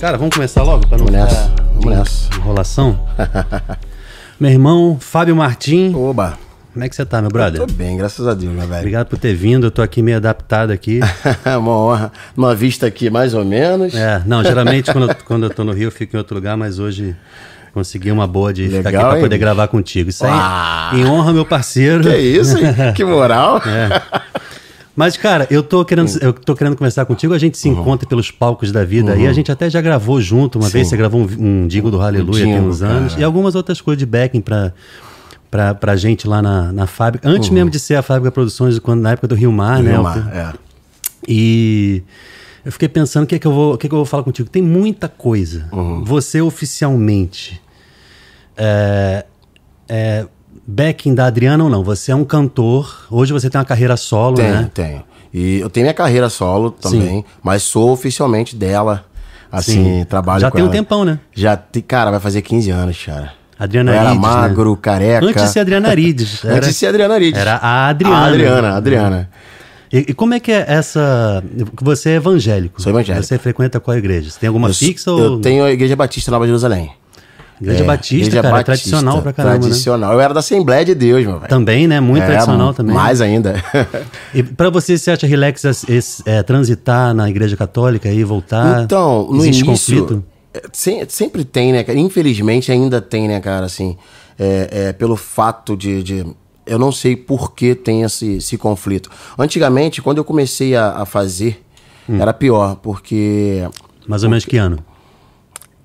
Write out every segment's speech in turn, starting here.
Cara, vamos começar logo para não Vamos nessa, ficar vamos nessa. enrolação. meu irmão, Fábio Martim. Oba, Como é que você tá, meu brother? tô bem, graças a Deus, meu velho. Obrigado por ter vindo. Eu tô aqui meio adaptado aqui. Uma honra. Uma vista aqui, mais ou menos. É, não, geralmente quando eu, quando eu tô no Rio eu fico em outro lugar, mas hoje consegui uma boa de ficar aqui Legal, pra hein, poder bicho? gravar contigo. Isso aí, Uau. em honra, meu parceiro. Que isso, hein? Que moral. É. Mas, cara, eu tô querendo, eu tô querendo conversar contigo. A gente se encontra pelos palcos da vida aí. A gente até já gravou junto. Uma vez você gravou um, um Digo do Hallelujah tem Jingle, uns anos. cara. E algumas outras coisas de backing pra, pra, pra gente lá na, na fábrica. Antes mesmo de ser a fábrica Produções, quando, na época do Rio Mar, né? Rio Mar, é. E eu fiquei pensando o que, é que, eu vou, o que, é que eu vou falar contigo. Tem muita coisa. Uhum. Você oficialmente é, é backing da Adriana ou não? Você é um cantor. Hoje você tem uma carreira solo, Tenho, né? tenho. E eu tenho minha carreira solo também, mas sou oficialmente dela. Assim, Sim. trabalho Já tem um ela. tempão, né? Já, te- cara, vai fazer 15 anos, cara. Adriana eu era Arides, né? magro, careca. Antes de ser Adriana Arides. Era, Antes de ser Adriana Arides. era a Adriana. A Adriana, a Adriana. E, e como é que é essa. Você é evangélico. Sou evangélico. Você frequenta qual igreja? Você tem alguma Eu, fixa ou. eu tenho a Igreja Batista Nova Jerusalém. Igreja É, Batista, Igreja cara, é Batista, tradicional pra caramba, né? Tradicional. Eu era da Assembleia de Deus, meu velho. Também, né? Muito É, tradicional também. Mais ainda. E pra você, você acha relax esse- é, transitar na igreja católica e voltar? Então, no Existe início. conflito? é, sem- sempre tem, né, cara? Infelizmente ainda tem, né, cara, assim. é, pelo fato de, de- Eu não sei por que tem esse, esse conflito. Antigamente, quando eu comecei a, a fazer, Hum. era pior, porque. Mais ou menos que ano?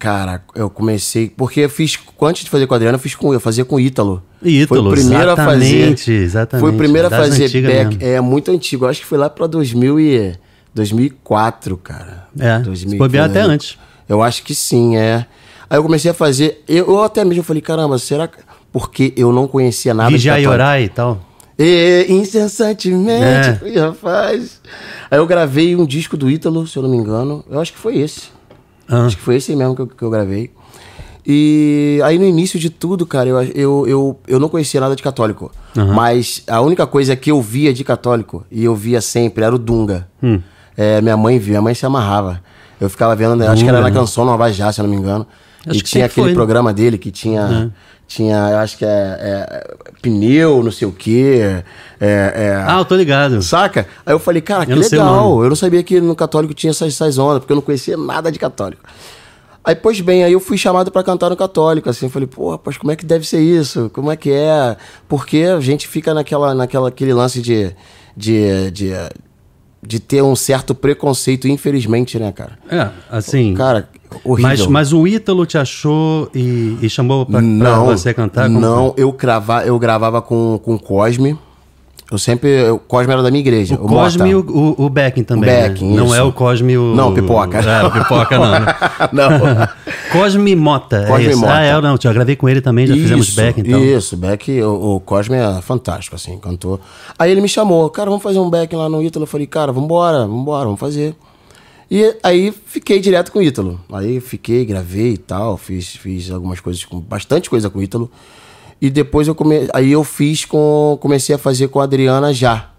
Cara, eu comecei. Porque eu fiz. Antes de fazer com a Adriana, eu fiz com eu fazia com o Ítalo. Ítalo, foi o primeiro a exatamente, fazer. exatamente. Foi o primeiro a fazer back. mesmo. É muito antigo. Eu acho que foi lá pra 2000 e, 2004, cara. É, se bobear até antes. Eu acho que sim, é. Aí eu comecei a fazer. Eu, eu até mesmo falei, caramba, será que. Porque eu não conhecia nada Vigiar e católico. orar e tal. E, incessantemente, É. Rapaz. Aí eu gravei um disco do Ítalo, se eu não me engano. Eu acho que foi esse. Ah. Acho que foi esse mesmo que eu, que eu gravei. E aí no início de tudo, cara, eu, eu, eu, eu não conhecia nada de católico. Mas a única coisa que eu via de católico, e eu via sempre, era o Dunga. Hum. É, minha mãe via, minha mãe se amarrava. Eu ficava vendo, né, acho que era na Dunga, né? canção Nova Já, se eu não me engano. Acho e que tinha aquele foi, né? programa dele que tinha. Tinha, eu acho que é, é, pneu, não sei o quê. É, é, Ah, eu tô ligado. Saca? Aí eu falei, cara, que Eu legal. Eu não sabia que no católico tinha essas, essas ondas, porque eu não conhecia nada de católico. Aí, pois bem, aí eu fui chamado pra cantar no católico, assim, eu falei, pô, rapaz, como é que deve ser isso? Como é que é? Porque a gente fica naquela, naquela aquele lance de, de, de, de ter um certo preconceito, infelizmente, né, cara? É, assim. Cara, horrível. mas, mas o Ítalo te achou e, e chamou pra, pra não, você cantar? Não, eu, grava, eu gravava com, com o Cosme. Eu sempre. O Cosme era da minha igreja. O Cosme e o, o, o Becking também. né? Becking, Não é o Cosme o. Não, Pipoca. É, o Pipoca não. né? não. Cosme Mota. Cosme é? Mota. Ah, é, não, já gravei com ele também, já fizemos Isso, back, então. Isso, back, o, o Cosme é fantástico, assim, cantor. Aí ele me chamou, cara, vamos fazer um back lá no Ítalo. Eu falei, cara, vambora, vambora, vamos fazer. E aí fiquei direto com o Ítalo. Aí fiquei, gravei e tal, fiz, fiz algumas coisas, com bastante coisa com o Ítalo. E depois eu come... aí eu fiz com. Comecei a fazer com a Adriana já.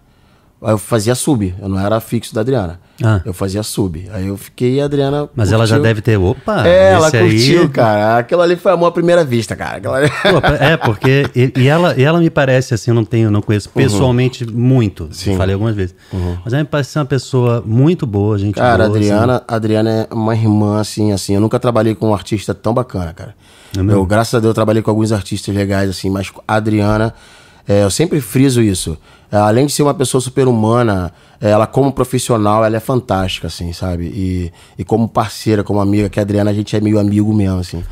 Eu fazia sub, eu não era fixo da Adriana. Ah. Eu fazia sub. Aí eu fiquei e a Adriana. Mas ela já curtiu. deve ter. Opa! É, ela curtiu, aí... cara. Aquilo ali foi amor à primeira vista, cara. É, porque. E, e ela, e ela me parece assim, eu não tenho, não conheço pessoalmente muito. Uhum. Sim. Falei algumas vezes. Mas ela me parece ser uma pessoa muito boa, gente. Cara, a boa, assim. Adriana, a Adriana é uma irmã, assim, assim. Eu nunca trabalhei com um artista tão bacana, cara. É eu, graças a Deus, eu trabalhei com alguns artistas legais, assim, mas a Adriana, é, eu sempre friso isso. É, além de ser uma pessoa super humana, é, ela como profissional, ela é fantástica, assim, sabe? E, e como parceira, como amiga, que a Adriana, a gente é meio amigo mesmo, assim.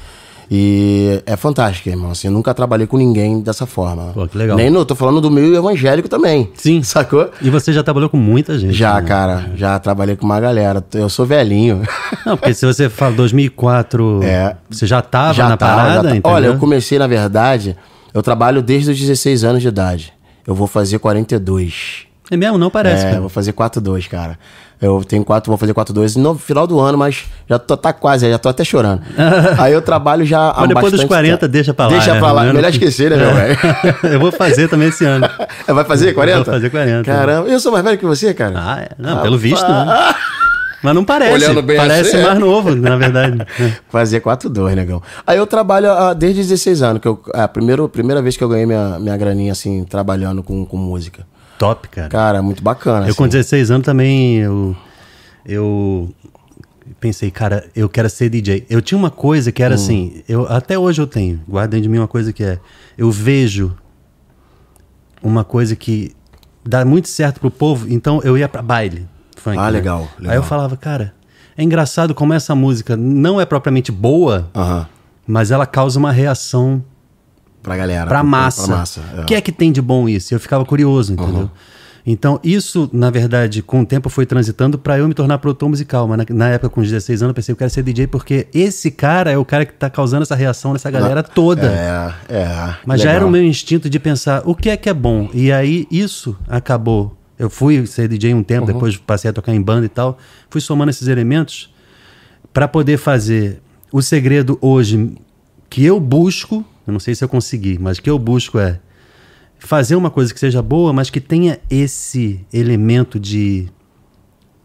E é fantástica, irmão. Assim, eu nunca trabalhei com ninguém dessa forma. Pô, que legal. Nem no, tô falando do meio evangélico também. Sim. Sacou? E você já trabalhou com muita gente. Já, né? cara, já trabalhei com uma galera. Eu sou velhinho. Não, porque se você fala 2004, É. você já tava já na tá, parada, já entendeu? Olha, eu comecei, na verdade, eu trabalho desde os 16 anos de idade. Eu vou fazer 42. É mesmo? Não parece, é, cara. vou fazer 42, cara. Eu tenho quatro, vou fazer 42 no final do ano, mas já tô tá quase, já tô até chorando. Aí eu trabalho já há Mas depois dos bastante 40, tempo. deixa pra lá. Deixa né? pra lá, Eu não- melhor esquecer, né, meu velho? eu vou fazer também esse ano. Vai fazer 40? Vou fazer 40. Caramba, eu sou mais velho que você, cara. Ah, é. Não, pelo visto, né? Mas não parece. Olhando bem parece assim, mais é. novo, na verdade. Fazia 4-2, negão. Aí eu trabalho ah, desde 16 anos, que eu, é a primeira, primeira vez que eu ganhei minha, minha graninha, assim, trabalhando com, com música. Top, cara. Cara, muito bacana. Eu assim. com 16 anos também, eu, eu pensei, cara, eu quero ser DJ. Eu tinha uma coisa que Hum. era assim, eu, até hoje eu tenho, guarda dentro de mim uma coisa que é, eu vejo uma coisa que dá muito certo pro povo, então eu ia pra baile. Funk, Ah, né? legal, legal. Aí eu falava, cara, é engraçado como essa música não é propriamente boa, mas ela causa uma reação Pra galera. pra massa. Pra massa. O é. que é que tem de bom isso? Eu ficava curioso, entendeu? Então, isso, na verdade, com o tempo foi transitando pra eu me tornar produtor musical. Mas na, na época, com os 16 anos, eu pensei, eu quero ser DJ porque esse cara é o cara que tá causando essa reação nessa galera toda. É, é. Mas já legal. era o meu instinto de pensar o que é que é bom. E aí isso acabou. Eu fui ser DJ um tempo, depois passei a tocar em banda e tal. Fui somando esses elementos para poder fazer o segredo hoje que eu busco. Eu não sei se eu consegui, mas que eu busco é fazer uma coisa que seja boa, mas que tenha esse elemento de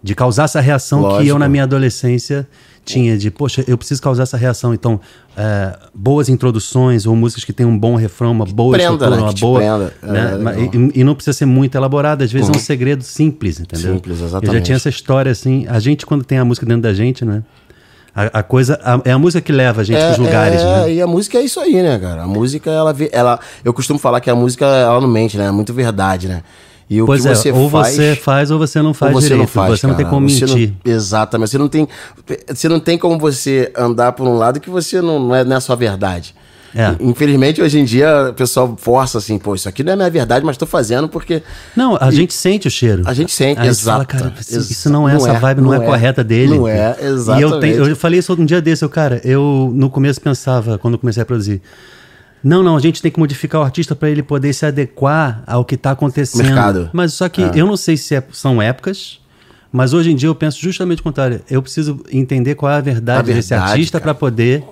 de causar essa reação que eu Lógico. na minha adolescência tinha de, poxa, eu preciso causar essa reação. Então, é, boas introduções ou músicas que tenham um bom refrão, uma boa prenda, estrutura, né? uma boa, prenda. É, né? Mas- e, e não precisa ser muito elaborado, às vezes é um segredo simples, entendeu? Simples, Eu já exatamente. tinha essa história assim, a gente quando tem a música dentro da gente, né? A, a coisa a- é a música que leva a gente pros lugares, é, né? E a música é isso aí, né, cara? A música, ela, ela. Eu costumo falar que a música, ela não mente, né? É muito verdade, né? E o Pois que é, você ou faz. você faz ou você não faz você direito. não faz, você não tem cara. como Você não- mentir. exatamente. Você não tem. Você não tem como você andar por um lado que você não, não é, não é a sua verdade. É. Infelizmente, hoje em dia, o pessoal força assim, pô, isso aqui não é minha verdade, mas tô fazendo porque. Não, a gente sente o cheiro. A gente sente, você exato. fala, cara, isso, isso não é não essa é, vibe, não, é, é. correta dele. Não é, E eu, exatamente. tenho- eu falei isso um dia desse, eu, cara, eu no começo pensava, quando eu comecei a produzir, não, não, a gente tem que modificar o artista para ele poder se adequar ao que tá acontecendo. Mercado. Mas só que É. eu não sei se é- são épocas, mas hoje em dia eu penso justamente o contrário. Eu preciso entender qual é a verdade, A desse verdade, artista cara. para poder.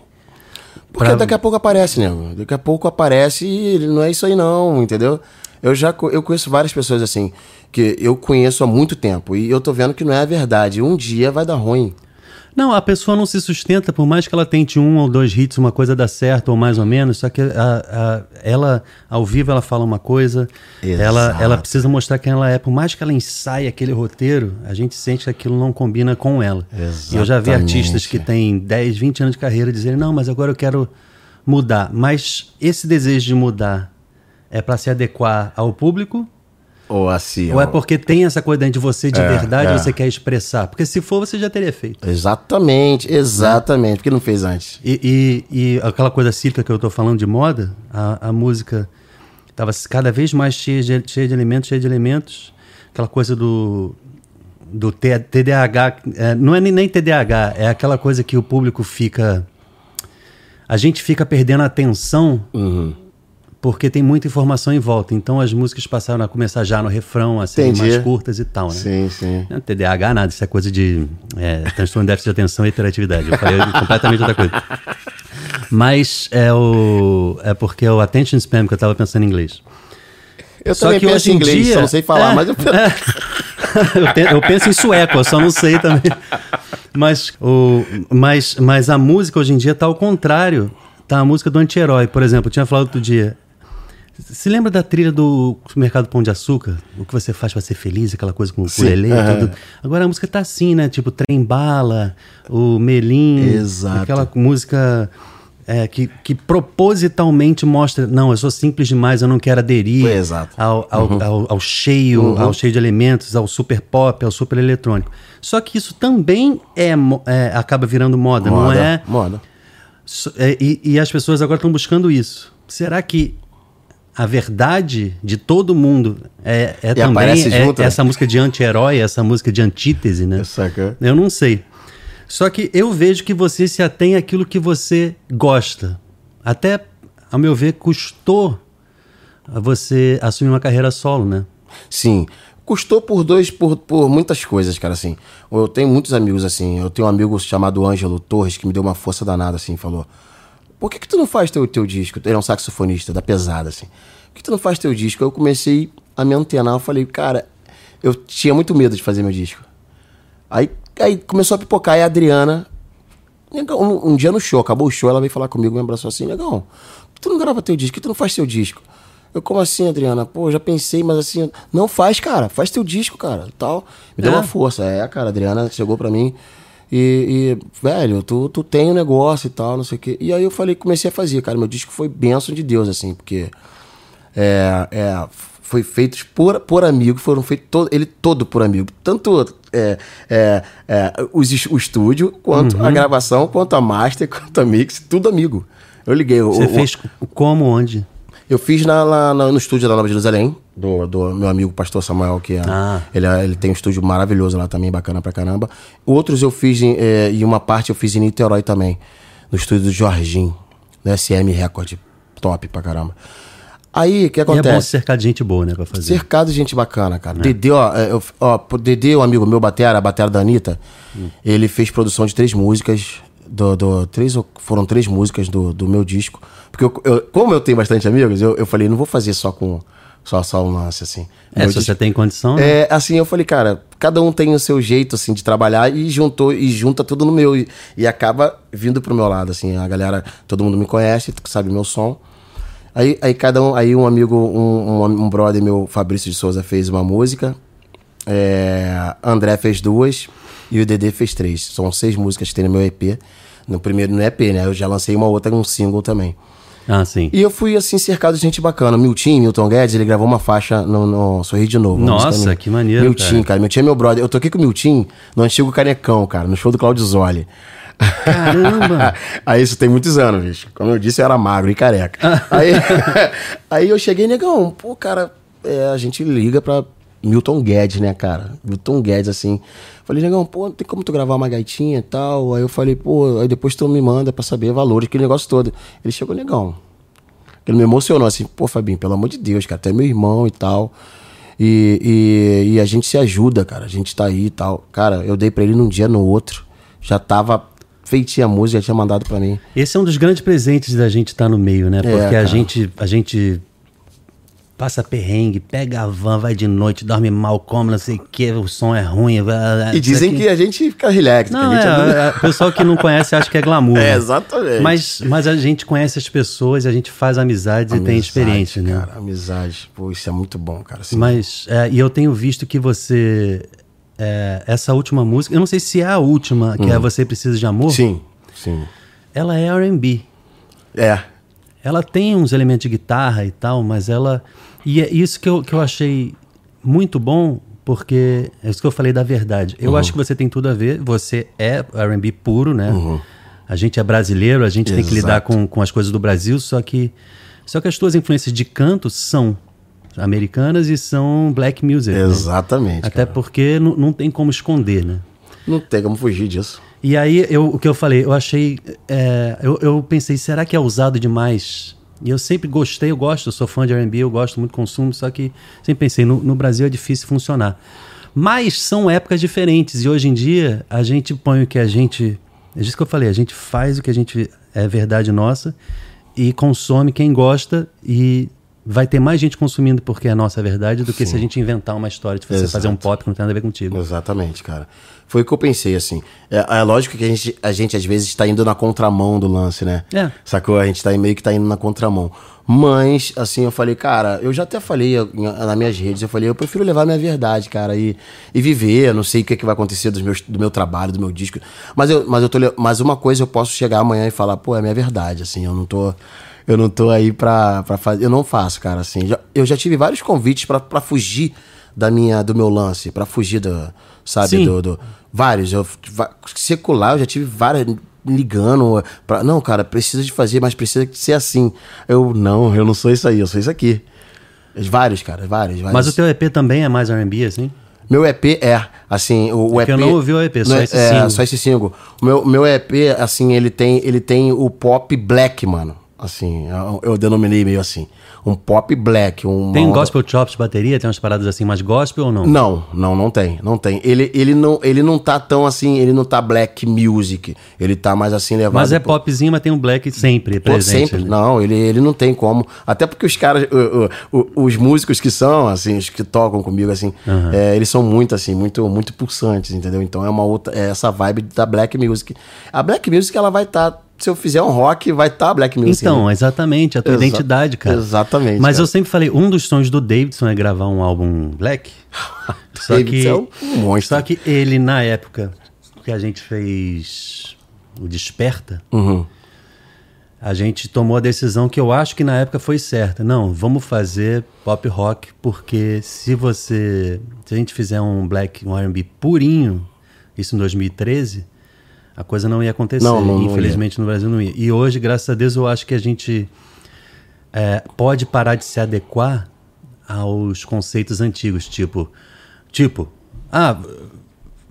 Porque Pra- daqui a pouco aparece, nego. Daqui a pouco aparece e ele não é isso aí, não, entendeu? Eu já eu conheço várias pessoas assim, que eu conheço há muito tempo e eu tô vendo que não é a verdade. Um dia vai dar ruim. Não, a pessoa não se sustenta, por mais que ela tente um ou dois hits, uma coisa dá certo ou mais ou menos, só que a- a- ela, ao vivo, ela fala uma coisa, ela, Exato. ela precisa mostrar quem ela é. Por mais que ela ensaie aquele roteiro, a gente sente que aquilo não combina com ela. E eu já vi Exatamente. artistas que têm 10, 20 anos de carreira dizerem, não, mas agora eu quero mudar. Mas esse desejo de mudar é para se adequar ao público? Ou assim. Ou é porque tem essa coisa dentro de você de É, verdade é. você quer expressar? Porque se for, você já teria feito. Exatamente, exatamente. Porque não fez antes. E, e- e aquela coisa cíclica que eu tô falando de moda, a, a música estava cada vez mais cheia de, cheia de elementos, cheia de elementos. Aquela coisa do, do T- TDAH, é, não é nem, nem TDAH, é aquela coisa que o público fica. A gente fica perdendo a atenção Uhum. Porque tem muita informação em volta. Então as músicas passaram a começar já no refrão, a serem Entendi. mais curtas e tal, né? Sim, sim. Não, TDAH nada, isso é coisa de é, transtorno de déficit de atenção e hiperatividade. Eu falei completamente outra coisa. Mas é o é porque é o attention spam que eu tava pensando em inglês. Eu Só também que penso hoje em inglês, dia- só não sei falar, É, mas eu penso. eu, pe- eu penso em sueco, eu só não sei também. Mas, o, mas, mas a música hoje em dia tá ao contrário. Tá a música do anti-herói, por exemplo. Eu tinha falado outro dia. Se lembra da trilha do Mercado Pão de Açúcar? O que você faz pra ser feliz, aquela coisa com o ukulele aham. tudo. Agora a música tá assim, né? Tipo, Trem Bala, o Melim. Exato. Aquela música é, que, que propositalmente mostra, não, eu sou simples demais, eu não quero aderir exato. ao, ao, ao, ao cheio, ao cheio de elementos, ao super pop, ao super eletrônico. Só que isso também é, é, acaba virando moda, não Moda, é? Moda. So- é, e, e as pessoas agora estão buscando isso. Será que a verdade de todo mundo é, é também é- junto, né? essa música de anti-herói, essa música de antítese, né? Saca? Eu não sei. Só que eu vejo que você se atém àquilo que você gosta. Até, ao meu ver, custou a você assumir uma carreira solo, né? Sim. Custou por dois, por, por muitas coisas, cara, assim. Eu tenho muitos amigos, assim. Eu tenho um amigo chamado Ângelo Torres, que me deu uma força danada, assim, falou. Por que, que tu não faz teu, teu disco? Ele é um saxofonista da pesada, assim. Por que tu não faz teu disco? Eu comecei a me antenar, eu falei, cara, eu tinha muito medo de fazer meu disco. Aí aí começou a pipocar, e a Adriana, um, um dia no show, acabou o show, ela veio falar comigo, me abraçou assim, negão, tu não grava teu disco, tu não faz teu disco? Eu, como assim, Adriana? Pô, já pensei, mas assim, não faz, cara, faz teu disco, cara, tal. Me deu É? uma força, é, cara, a Adriana chegou pra mim e, e, velho, tu, tu tem um negócio e tal, não sei o quê. E aí eu falei, comecei a fazer, cara, meu disco foi bênção de Deus, assim, porque é, é, foi feito por, por amigo, foram feitos todo, ele todo por amigo. Tanto é, é, é, os, o estúdio, quanto Uhum. a gravação, quanto a master, quanto a mix, tudo amigo. Eu liguei. o- Você o- fez como, onde? Eu fiz na, na- no estúdio da Nova Jerusalém, do, do meu amigo pastor Samuel, que é, Ah. ele, é- ele tem um estúdio maravilhoso lá também, bacana pra caramba. Outros eu fiz, em, é, e uma parte eu fiz em Niterói também, no estúdio do Jorginho, no SM Record, top pra caramba. Aí, o que E é bom acontece? cercar de gente boa, né, pra fazer. Cercado de gente bacana, cara. Dedê, ó, é, eu, ó, Dedê, o amigo meu, Batera, a Batera da Anitta, ele fez produção de três músicas. Do, do- três, ou- foram três músicas do, do meu disco. Porque eu, eu- como eu tenho bastante amigos, eu, eu falei, não vou fazer só com só, só um lance, assim. É, Meu se disco- você tem condição, né? é, assim, eu falei, cara, cada um tem o seu jeito, assim, de trabalhar e juntou e junta tudo no meu. E, e acaba vindo pro meu lado, assim. A galera, todo mundo me conhece, sabe meu som. Aí, aí cada um, aí um amigo, um, um, um brother meu, Fabrício de Souza, fez uma música. É, André fez duas e o Dedê fez três. São seis músicas que tem no meu EP. No primeiro no EP, né? Eu já lancei uma outra, um single também. Ah, sim. E eu fui, assim, cercado de gente bacana. Milton, Milton Guedes, ele gravou uma faixa no, no Sorrir de Novo. Nossa, que maneiro, Milton, cara. cara. Milton é meu brother. Eu toquei com o Milton no antigo Canecão, cara, no show do Claudio Zoli. Caramba! aí isso tem muitos anos, bicho. Como eu disse, eu era magro e careca. aí, aí eu cheguei, negão, pô, cara, é, a gente liga pra Milton Guedes, né, cara? Milton Guedes, assim. Falei, negão, pô, tem como tu gravar uma gaitinha e tal? Aí eu falei, pô, aí depois tu me manda pra saber valores, aquele negócio todo. Ele chegou, negão. Ele me emocionou assim, pô, Fabinho, pelo amor de Deus, cara, tu é meu irmão e tal. E, e, e a gente se ajuda, cara. A gente tá aí e tal. Cara, eu dei pra ele num dia, no outro. Já tava feitinha a música, já tinha mandado pra mim. Esse é um dos grandes presentes da gente estar no meio, né? Porque a cara. gente, a gente passa perrengue, pega a van, vai de noite, dorme mal, come, não sei o que, o som é ruim. E dizem que a gente fica relax. Não, que é, é, o pessoal que não conhece acha que é glamour. É, né? exatamente. Mas, mas a gente conhece as pessoas, a gente faz amizades e tem Amizade, experiência, né? Cara, amizade. Pô, isso é muito bom, cara. Mas, é, e eu tenho visto que você. é, essa última música, eu não sei se é a última, que é Você Precisa de Amor. Hum. Sim, sim. Ela é RB. É. Ela tem uns elementos de guitarra e tal, mas ela. E é isso que eu, que eu achei muito bom, porque é isso que eu falei da verdade. Uhum. Eu acho que você tem tudo a ver, você é RB puro, né? A gente é brasileiro, a gente tem que lidar Exato. com, com as coisas do Brasil, só que, só que as tuas influências de canto são americanas e são black music. né? Exatamente. Até cara. porque não, não tem como esconder, né? Não tem como fugir disso. E aí, eu, o que eu falei, eu achei. é, eu, eu pensei, será que é usado demais? E eu sempre gostei, eu gosto, eu sou fã de RB, eu gosto muito, consumo, só que sempre pensei, no, no Brasil é difícil funcionar. Mas são épocas diferentes, e hoje em dia a gente põe o que a gente. É isso que eu falei, a gente faz o que a gente. É verdade nossa, e consome quem gosta, e vai ter mais gente consumindo porque é nossa verdade do que se a gente inventar uma história de você Exato. fazer um pop que não tem nada a ver contigo. Exatamente, cara. Foi o que eu pensei, assim. É, é lógico que a gente, a gente, às vezes, está indo na contramão do lance, né? É. Sacou? A gente tá meio que tá indo na contramão. Mas, assim, eu falei, cara, eu já até falei nas minhas redes, eu falei, eu prefiro levar a minha verdade, cara, e, e viver. Eu não sei o que, é que vai acontecer dos meus, do meu trabalho, do meu disco. Mas, eu, mas, eu tô, mas uma coisa eu posso chegar amanhã e falar, pô, é a minha verdade, assim, eu não tô. Eu não tô aí pra, pra fazer. Eu não faço, cara, assim. Já- eu já tive vários convites pra, pra fugir da minha, do meu lance, pra fugir do. Sabe, do, do- Vários. Eu, secular, eu já tive várias ligando pra. Não, cara, precisa de fazer, mas precisa ser assim. Eu, não, eu não sou isso aí, eu sou isso aqui. Vários, cara, vários. vários. Mas o teu EP também é mais RB, assim? Meu EP é, assim, o, o É EP... eu não ouvi o EP, só é- esse é, single. só esse single. O meu, meu EP, assim, ele tem, ele tem o pop black, mano. Assim, eu, eu denominei meio assim. Um pop black. Um Tem gospel chops de bateria? Tem umas paradas assim mais gospel ou não? Não, não, não tem, não tem. Ele, ele, não, ele não tá tão assim, ele não tá black music. Ele tá mais assim levado. Mas é pro- popzinho, mas tem um black sempre Pô, presente. sempre. né? Não, ele, ele não tem como. Até porque os caras, o- o- o- os músicos que são, assim, os que tocam comigo, assim, é, eles são muito, assim, muito, muito pulsantes, entendeu? Então é uma outra, é essa vibe da black music. A black music, ela vai estar, se eu fizer um rock, vai estar black music. Então, né? exatamente, a tua Exa- identidade, cara. exatamente, Mas cara. eu sempre falei, um dos sonhos do Davidson é gravar um álbum black. Só que, é um monstro. só que ele, na época que a gente fez o Desperta, Uhum. a gente tomou a decisão que eu acho que na época foi certa. Não, vamos fazer pop rock, porque se você. Se a gente fizer um black, um RB purinho, isso em 2013, a coisa não ia acontecer. Não, não- não Infelizmente no Brasil não ia. E hoje, graças a Deus, eu acho que a gente é, pode parar de se adequar aos conceitos antigos, tipo, tipo, ah,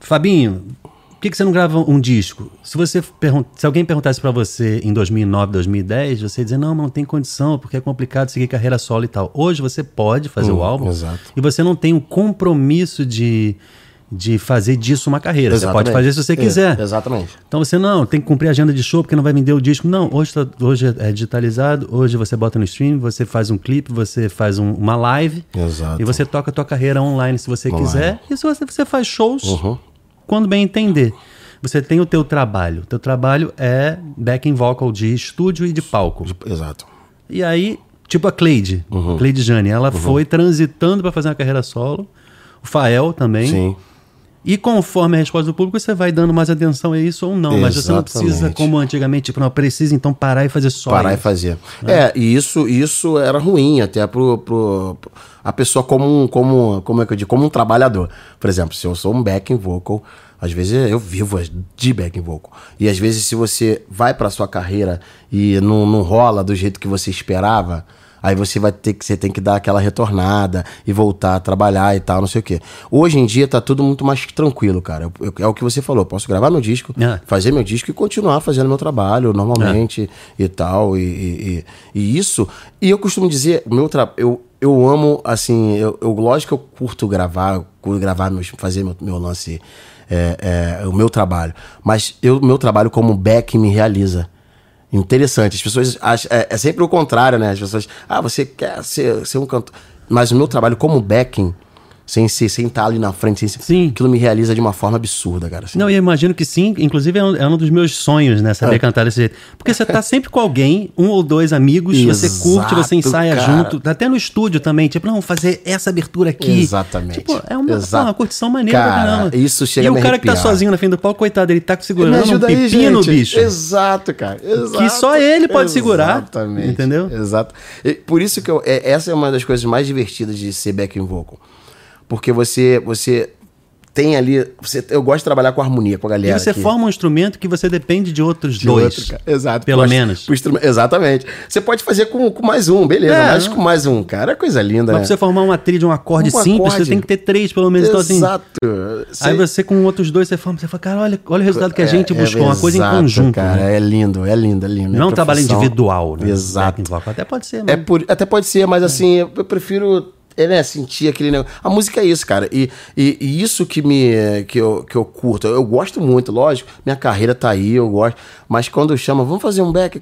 Fabinho, por que, que você não grava um disco? Se você se alguém perguntasse pra você em 2009, 2010, você ia dizer não, mas não tem condição, porque é complicado seguir carreira solo e tal. Hoje você pode fazer o álbum exato. e você não tem um compromisso de de fazer disso uma carreira. Você pode Exatamente. fazer se você É, quiser. exatamente. Então você não, tem que cumprir a agenda de show porque não vai vender o disco. Não, hoje, tá- hoje é digitalizado, hoje você bota no stream, você faz um clipe, você faz um- uma live Exato. e você toca a tua carreira online se você Online. quiser. E se você, você faz shows Uhum. quando bem entender. Você tem o teu trabalho. O teu trabalho é backing vocal de estúdio e de palco. Exato. E aí, tipo a Cleide, Uhum. Cleide Jane, ela foi transitando para fazer uma carreira solo. O Fael também. Sim. E conforme a resposta do público, você vai dando mais atenção a isso ou não. Mas você não precisa, Exatamente. como antigamente, tipo, não, precisa então parar e fazer só parar e isso. fazer. É, e isso, isso era ruim até pro, pro, pro- a pessoa como um, como, como é que eu digo, como um trabalhador. Por exemplo, se eu sou um backing vocal, às vezes eu vivo de backing vocal. E às vezes se você vai pra sua carreira e não, não rola do jeito que você esperava, aí você vai ter que você tem que dar aquela retornada e voltar a trabalhar e tal, não sei o quê. Hoje em dia tá tudo muito mais tranquilo, cara. Eu- eu- é o que você falou, eu posso gravar meu disco, É. fazer meu disco e continuar fazendo meu trabalho normalmente e tal. E, e- e- e isso. E eu costumo dizer, o meu tra... eu, eu amo, assim, eu, eu- lógico que eu curto gravar, eu curto gravar, meus, fazer meu, meu lance, é, é, o meu trabalho. Mas eu, meu trabalho como back me realiza. Interessante. As pessoas acham. É, é sempre o contrário, né? As pessoas. Ah, você quer ser, ser um cantor. Mas o meu trabalho como backing, sem ser, sem estar ali na frente, sem ser, Sim. aquilo me realiza de uma forma absurda, cara. assim. Não, e eu imagino que sim, inclusive é um, é um dos meus sonhos, né? É. Saber cantar desse jeito. Porque você tá sempre com alguém, um ou dois amigos, você curte, você Exato, ensaia cara. junto, até no estúdio também, tipo, não, fazer essa abertura aqui. Exatamente. Tipo, é uma, Exato. uma curtição maneira Cara, isso chega E o cara que tá sozinho na frente do palco, coitado, ele tá segurando um aí, pepino, gente. bicho. Exato, cara. Exato. Que só ele pode segurar, Exatamente. entendeu? Exato. E por isso que eu, é- essa é uma das coisas mais divertidas de ser backing vocal. Porque você, você tem ali. Você, eu gosto de trabalhar com harmonia, com a E galera. você aqui. forma um instrumento que você depende de outros De dois. outro. Exato. Pelo menos. Exatamente. Você pode fazer com, com mais um, beleza. É, mas com mais um, cara, é coisa linda, Mas né? pra você formar uma trilha de um acorde Um simples, acorde. você tem que ter três, pelo menos. Então, assim, Exato. Aí você com outros dois, você forma, você fala, cara, olha, olha o resultado que a gente É, buscou, é uma coisa em exato, conjunto. Cara, né? é lindo, é lindo, é lindo. Não é um trabalho individual, né? Exato. Backing vocal. Até pode ser, É mas... por, até pode ser, mas assim, eu prefiro é, né, sentir aquele negócio. A música é isso, cara. E, e, e isso que me que eu, que eu curto. Eu gosto muito, lógico. Minha carreira tá aí, eu gosto. Mas quando chama, vamos fazer um back.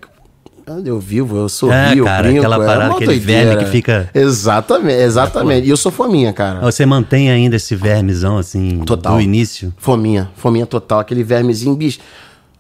Eu vivo, eu sorrio, É, eu cara, brinco. aquela é parada, uma aquele doideira. verme que fica- Exatamente, exatamente. E eu sou fominha, cara. Você mantém ainda esse vermezão, assim, Total. do início. Fominha, fominha total, aquele vermezinho, bicho.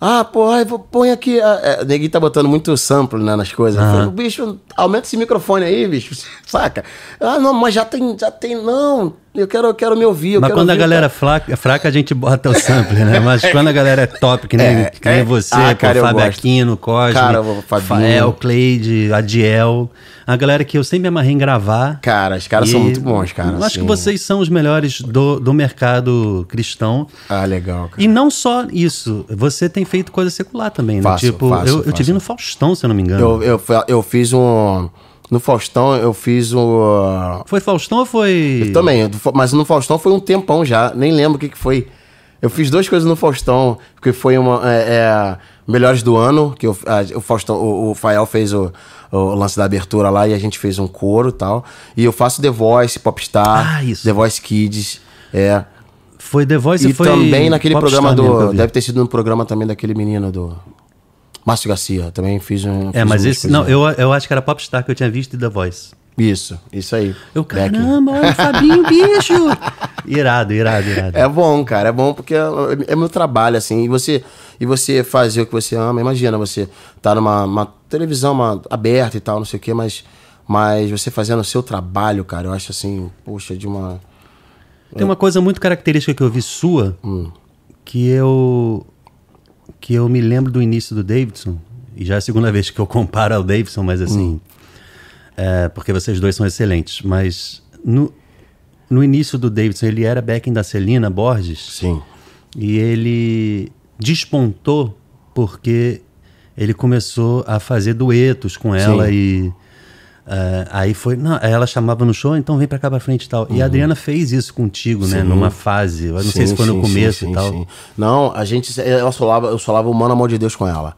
Ah, pô, ai, vou- põe aqui. ah, é, Neguinho tá botando muito sample né, nas coisas. Eu falei, bicho, aumenta esse microfone aí, bicho. Saca? Ah, não, mas já tem, já tem. Não, eu quero, eu quero me ouvir. eu Mas quero quando a ouvir, galera é fraca, fraca, a gente bota o sample, né? Mas quando a galera é top, que nem, É, que nem é. você, Ah, pô, cara, eu Fábio. Aquino, Cosme, Cara. Fael, Cleide, Adiel. A galera que eu sempre me amarrei em gravar. Cara, os caras E são muito bons, cara. eu Acho assim. que vocês são os melhores do, do mercado cristão. Ah, legal, cara. E não só isso, você tem feito coisa secular também, né? Faço, tipo, faço, eu, eu te faço. vi no Faustão, se eu não me engano. Eu, eu, eu fiz um. No Faustão, eu fiz um. Foi Faustão ou foi. Também, do Fa- mas no Faustão foi um tempão já, nem lembro o que, que foi. Eu fiz duas coisas no Faustão, porque foi uma. é, é, Melhores do ano, que o, a, o, Faustão, o, o Fael fez o, o lance da abertura lá e a gente fez um coro e tal. E eu faço The Voice, Popstar, Ah, isso. The Voice Kids. É. Foi The Voice E, e foi. também naquele Popstar programa que eu do. Deve ter sido no programa também daquele menino do. Márcio Garcia. Também fiz um. É, fiz mas esse. Não, eu, eu acho que era Popstar que eu tinha visto e The Voice. Isso, isso aí. Eu, caramba, olha o Fabinho, bicho! Irado, irado, irado. É bom, cara, é bom porque é, é meu trabalho, assim, e você, e você fazer o que você ama, imagina, você tá numa uma televisão uma, aberta e tal, não sei o quê, mas, mas você fazendo o seu trabalho, cara, eu acho assim, poxa, de uma... Tem uma coisa muito característica que eu vi sua, Hum. que eu que eu me lembro do início do Davidson, e já é a segunda vez que eu comparo ao Davidson, mas assim, Hum. é, porque vocês dois são excelentes, mas no, no início do Davidson, ele era backing da Celina Borges, Sim, e ele despontou porque ele começou a fazer duetos com ela Sim. e eh, aí foi, não, aí ela chamava no show, então vem pra cá pra frente e tal. E a Adriana fez isso contigo, né, Uhum. Sim. numa fase, eu não sei Sim, se foi no sim, começo sim, e tal. sim. Não, a gente, ela solava, eu solava o Mano Amor de Deus com ela.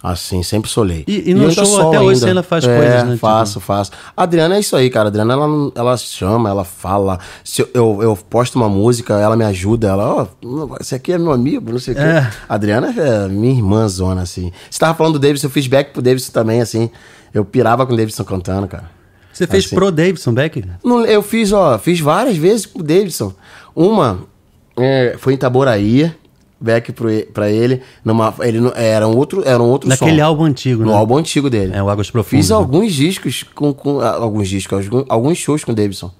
Assim, sempre solei. E- e no ainda show até hoje você ainda faz é, coisas, né, tipo- faço, faço. A Adriana é isso aí, cara. A Adriana, ela, ela chama, ela fala. Se eu, eu, eu posto uma música, ela me ajuda. Ela, ó, esse aqui é meu amigo, não sei o quê. É. A Adriana é minha irmãzona, assim. Você tava falando do Davidson, eu fiz back pro Davidson também, assim. Eu pirava com o Davidson cantando, cara. Você fez Assim. pro Davidson Beck? Não, eu fiz, ó, fiz várias vezes com o Davidson. Uma é, foi em Itaboraí, back pro, pra ele. Numa, ele não- era um outro, era um outro Naquele som. álbum antigo, No né? álbum antigo dele. É, o Águas Profundas. Fiz né? alguns discos com, com ah, alguns discos, alguns, shows com o Davidson.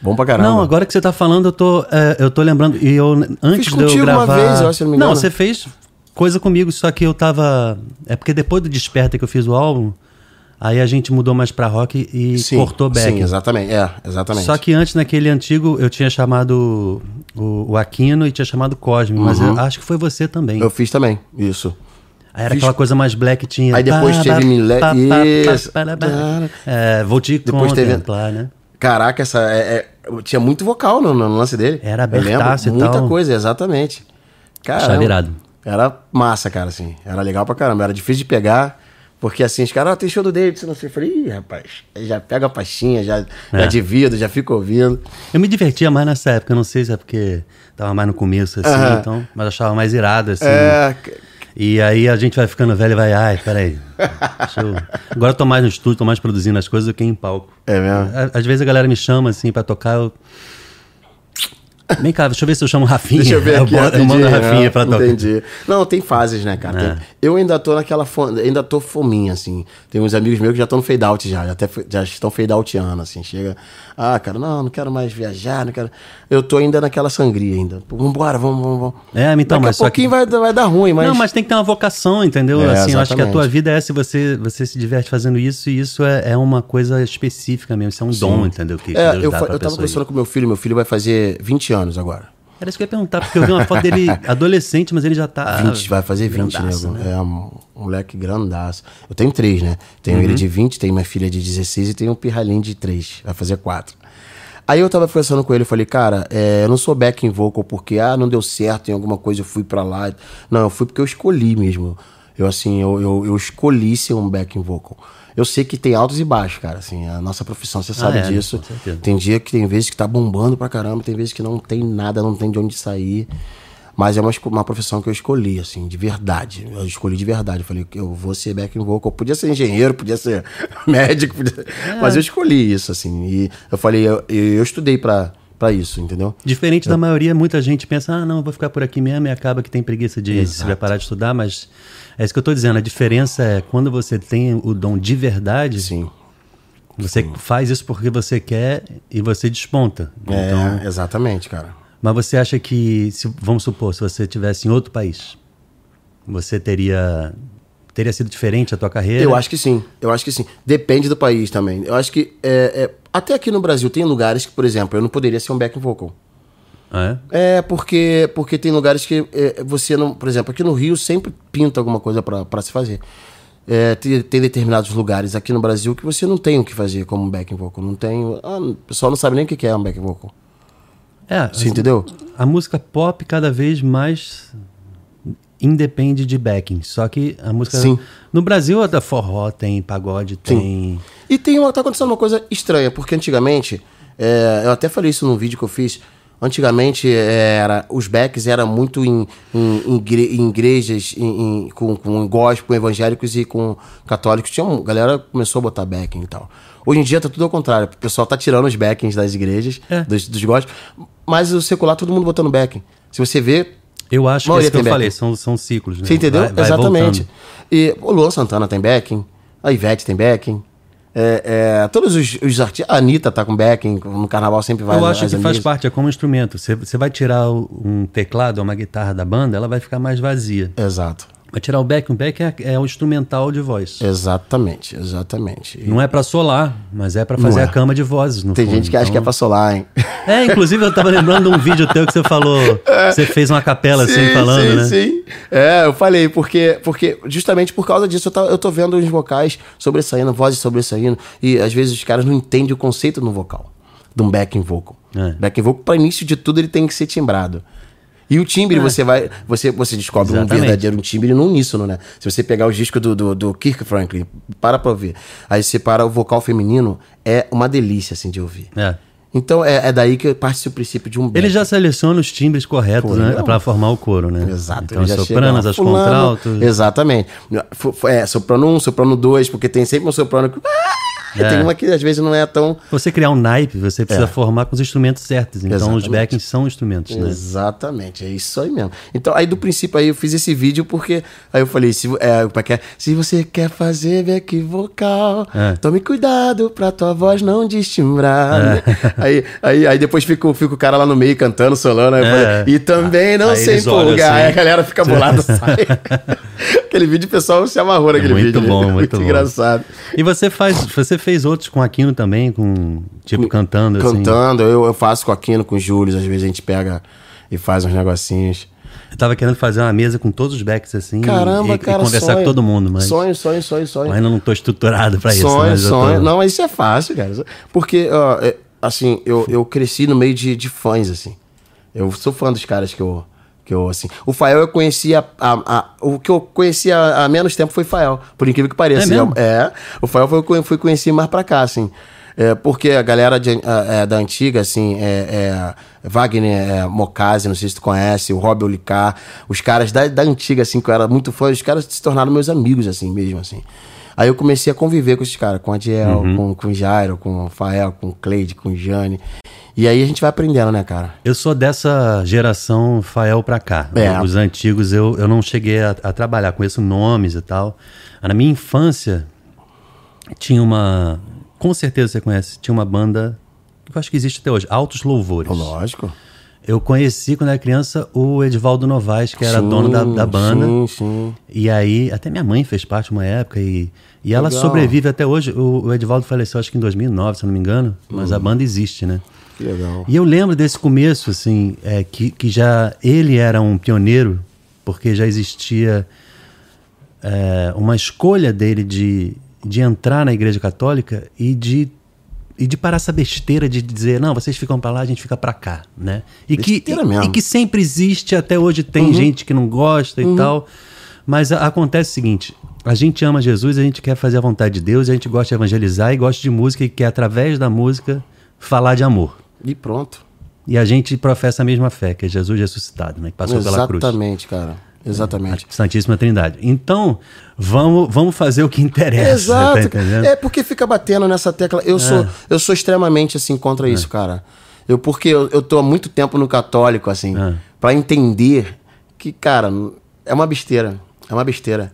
Bom pra caramba. Não, agora que você tá falando, eu tô, é, eu tô lembrando. E eu, antes Fiz de eu contigo uma gravar. vez, eu acho, se não me não, engano. você fez coisa comigo, só que eu tava. É porque depois do Desperta que eu fiz o álbum, aí a gente mudou mais pra rock e sim, cortou back. Sim, exatamente. É, exatamente. Só que antes, naquele antigo, eu tinha chamado o, o Aquino e tinha chamado o Cosme, mas eu acho que foi você também. Uhum. Eu fiz também, isso. Aí era fiz- aquela coisa mais black, tinha. Aí depois teve Isso. É, vou te Depois teve- contemplar, né? Caraca, essa. é- é- tinha muito vocal no, no lance dele. Era abertaço e Muita tal. coisa, exatamente. Chaveirado. Era massa, cara, assim. Era legal pra caramba. Era difícil de pegar. Porque assim, os caras, ó, tem show do Davidson, não sei. Eu falei, ih, rapaz, já pega a pastinha, já, É. já divido, já fico ouvindo. Eu me divertia mais nessa época, eu não sei se é porque tava mais no começo, assim, Aham. então, mas achava mais irado, assim. É, E aí a gente vai ficando velho e vai, ai, peraí. Eu... Agora eu tô mais no estúdio, tô mais produzindo as coisas do que em palco. é mesmo. Às vezes a galera me chama, assim, pra tocar, eu... Vem cá, deixa eu ver se eu chamo Rafinha. Deixa eu ver aqui, boto- eu mando rapidinho. Rafinha Não, pra tocar. Entendi. Não, tem fases, né, cara? Tem- É. eu ainda tô naquela. fo- Ainda tô fominha, assim. Tem uns amigos meus que já estão no fade out já. Já, até, já estão fade outando, assim. Chega. Ah, cara, não, não quero mais viajar, não quero. Eu tô ainda naquela sangria ainda. Vambora, vamos, vamos, vamos. É, então, Daqui mas a só pouquinho que- vai, vai dar ruim, mas. Não, mas tem que ter uma vocação, entendeu? É, assim, eu acho que a tua vida é se você, você se diverte fazendo isso, e isso é, é uma coisa específica mesmo, isso é um dom, entendeu? Que, que É, Deus eu, dá eu tava conversando com meu filho, meu filho vai fazer 20 anos agora. Era isso que eu ia perguntar, porque eu vi uma foto dele adolescente, mas ele já tá. 20, vai fazer 20, grandaço, nego. É um moleque grandaço. Eu tenho três, né? Tenho Uhum. ele de 20, tenho minha filha de 16 e tenho um pirralhinho de 3. Vai fazer 4. Aí eu tava conversando com ele, eu falei, cara, é, eu não sou backing vocal porque, ah, não deu certo em alguma coisa, eu fui pra lá. Não, eu fui porque eu escolhi mesmo. Eu, assim, eu, eu, eu escolhi ser um backing vocal. Eu sei que tem altos e baixos, cara, assim, a nossa profissão, você sabe é, disso. Tem dia que tem vezes que tá bombando pra caramba, tem vezes que não tem nada, não tem de onde sair. Mas é uma, uma profissão que eu escolhi, assim, de verdade. Eu escolhi de verdade. Eu falei, eu vou ser backing vocal. Podia ser engenheiro, podia ser médico, podia- É. mas eu escolhi isso, assim. E eu falei, eu, eu estudei pra, pra isso, entendeu? Diferente da maioria, muita gente pensa, ah, não, eu vou ficar por aqui mesmo e acaba que tem preguiça de se preparar de estudar, mas é isso que eu tô dizendo. A diferença é quando você tem o dom de verdade, Sim. você faz isso porque você quer e você desponta. É, Então, exatamente, cara. Mas você acha que, se, vamos supor, se você estivesse em outro país, você teria teria sido diferente a tua carreira? Eu acho que sim, eu acho que sim. Depende do país também. Eu acho que é, é, até aqui no Brasil tem lugares que, por exemplo, eu não poderia ser um backing vocal. Ah, é? É, porque, porque tem lugares que é, você não. Por exemplo, aqui no Rio sempre pinta alguma coisa pra pra se fazer. É, tem, tem determinados lugares aqui no Brasil que você não tem o que fazer como um backing vocal. Não tem. Ah, o pessoal não sabe nem o que que é um backing vocal. É, Você entendeu? a música pop cada vez mais independe de backing. Só que a música. Sim. No Brasil, a da forró tem, pagode tem. E tem uma, tá acontecendo uma coisa estranha, porque antigamente, é, eu até falei isso num vídeo que eu fiz. Antigamente é, era, os backs eram muito em, em, em igre- em igrejas em, com, com gospel, evangélicos e com católicos. Tinha um, a galera começou a botar backing e tal. Hoje em dia tá tudo ao contrário. O pessoal tá tirando os backings das igrejas, É. dos, dos gospel. Mas o secular, todo mundo botando backing. Se você vê, Eu acho que é isso que eu falei, são, são ciclos, né? você entendeu? Vai- vai Exatamente. voltando. E o Luan Santana tem backing, a Ivete tem backing. É, é, todos os, os artistas. A Anitta tá com backing, no carnaval sempre vai. Eu acho que faz parte, é como instrumento. Você, você vai tirar um teclado ou uma guitarra da banda, ela vai ficar mais vazia. Exato. Vai tirar o back, o back é, é o instrumental de voz. Exatamente, exatamente. Não é pra solar, mas é pra fazer é. a cama de vozes. No Tem fundo. gente que acha que é Então- pra solar, hein? É, inclusive eu tava lembrando de um vídeo teu que você falou. Você fez uma capela assim, falando, sim, né? Sim, É, eu falei, porque, porque justamente por causa disso eu, tá- eu tô vendo os vocais sobressaindo, vozes sobressaindo, e às vezes os caras não entendem o conceito no vocal, de um backing vocal. É. Backing vocal, para início de tudo, ele tem que ser timbrado. E o timbre, você vai. Você, você descobre um Exatamente. verdadeiro timbre no uníssono, né? Se você pegar os discos do, do, do Kirk Franklin, para pra ouvir. Aí você para o vocal feminino, é uma delícia, assim, de ouvir. É. Então é, é daí que parte o princípio de um Ele já seleciona os timbres corretos, Pô, né? Pra formar o coro, né? Exato. Então as sopranas, lá, as fulano, contraltos. Exatamente. É, soprano 1, um, soprano 2, porque tem sempre um soprano que. É. Tem uma que às vezes não é tão. Você criar um naipe, você precisa É. formar com os instrumentos certos. Então os Exatamente. backings são instrumentos, né? Exatamente, é isso aí mesmo. Então, aí do princípio aí eu fiz esse vídeo porque aí eu falei, se, é, é que é? se você quer fazer back vocal, É. tome cuidado pra tua voz não destimbrar. É. Aí, aí, aí depois fica, o- fica o cara lá no meio cantando, solando, falei, e também não Aí se empolgar. assim. Aí a galera fica bolada, sai. Aquele vídeo, o pessoal se amarrou naquele muito vídeo. né? bom, muito bom. engraçado. E você faz, você fez outros com Aquino também, com tipo cantando assim. Cantando, eu, eu faço com Aquino, com Júlio, às vezes a gente pega e faz uns negocinhos. Eu tava querendo fazer uma mesa com todos os backs assim Caramba, e, e cara, conversar sonho. com todo mundo, mas Sonho, sonho, sonho, sonho. mas ainda não tô estruturado pra isso. sonho, eu sonho. tô- Não, mas isso é fácil, cara. Porque, ó, é, assim, eu, eu cresci no meio de, de fãs, assim. Eu sou fã dos caras que eu, que eu assim... O Fael eu conhecia... A, a- o que eu conhecia há menos tempo foi Fael, por incrível que pareça. É mesmo? É, o Fael foi eu fui conhecer mais pra cá, assim. É, porque a galera de- a- é, da antiga, assim, é, é, Wagner é, Mocase, não sei se tu conhece, o Rob Olicar, os caras da, da antiga, assim, que eu era muito fã, os caras se tornaram meus amigos, assim, mesmo, assim. Aí eu comecei a conviver com esses caras, com a Adiel, Uhum. com, com o Jairo, com o Fael, com o Cleide, com o Jane. E aí a gente vai aprendendo, né, cara? Eu sou dessa geração Fael pra cá. É. Os antigos eu, eu não cheguei a, a trabalhar, conheço nomes e tal. Na minha infância, tinha uma. Com certeza você conhece, tinha uma banda que eu acho que existe até hoje, Altos Louvores. Lógico. Eu conheci quando era criança o Edivaldo Novaes, que era Sim, dono da, da banda. Sim, sim. E aí, até minha mãe fez parte uma época e, e ela Legal. sobrevive até hoje. O, o Edivaldo faleceu acho que em 2009, se eu não me engano, mas a banda existe, né? Que legal. E eu lembro desse começo, assim, é, que, que já ele era um pioneiro, porque já existia é, uma escolha dele de, de entrar na Igreja Católica e de, e de parar essa besteira de dizer, não, vocês ficam pra lá, a gente fica pra cá, né? E que, Besteira e, mesmo. e que sempre existe, até hoje tem gente que não gosta e tal. Mas a- acontece o seguinte: a gente ama Jesus, a gente quer fazer a vontade de Deus, a gente gosta de evangelizar e gosta de música e quer, através da música, falar de amor. E pronto. E a gente professa a mesma fé, que é Jesus ressuscitado, né? Que passou pela cruz. Exatamente, cara. Exatamente. Santíssima Trindade. Então, vamos, vamos fazer o que interessa. Exato. Tá é porque fica batendo nessa tecla. Eu sou, eu sou extremamente assim contra isso, cara. Eu porque eu, eu tô há muito tempo no católico assim, É. pra entender que, cara, é uma besteira, é uma besteira.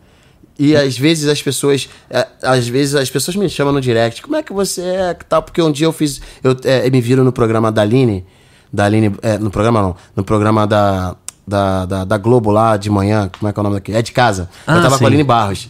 E às vezes as pessoas, é, às vezes as pessoas me chamam no direct, como é que você é, que tal? Porque um dia eu fiz, eu é, me viram no programa da Aline, da Aline, é, no programa não, no programa da, da, da, da Globo lá de manhã, como é que é o nome daqui? É de casa. Ah, eu tava com sim. a Aline Barros.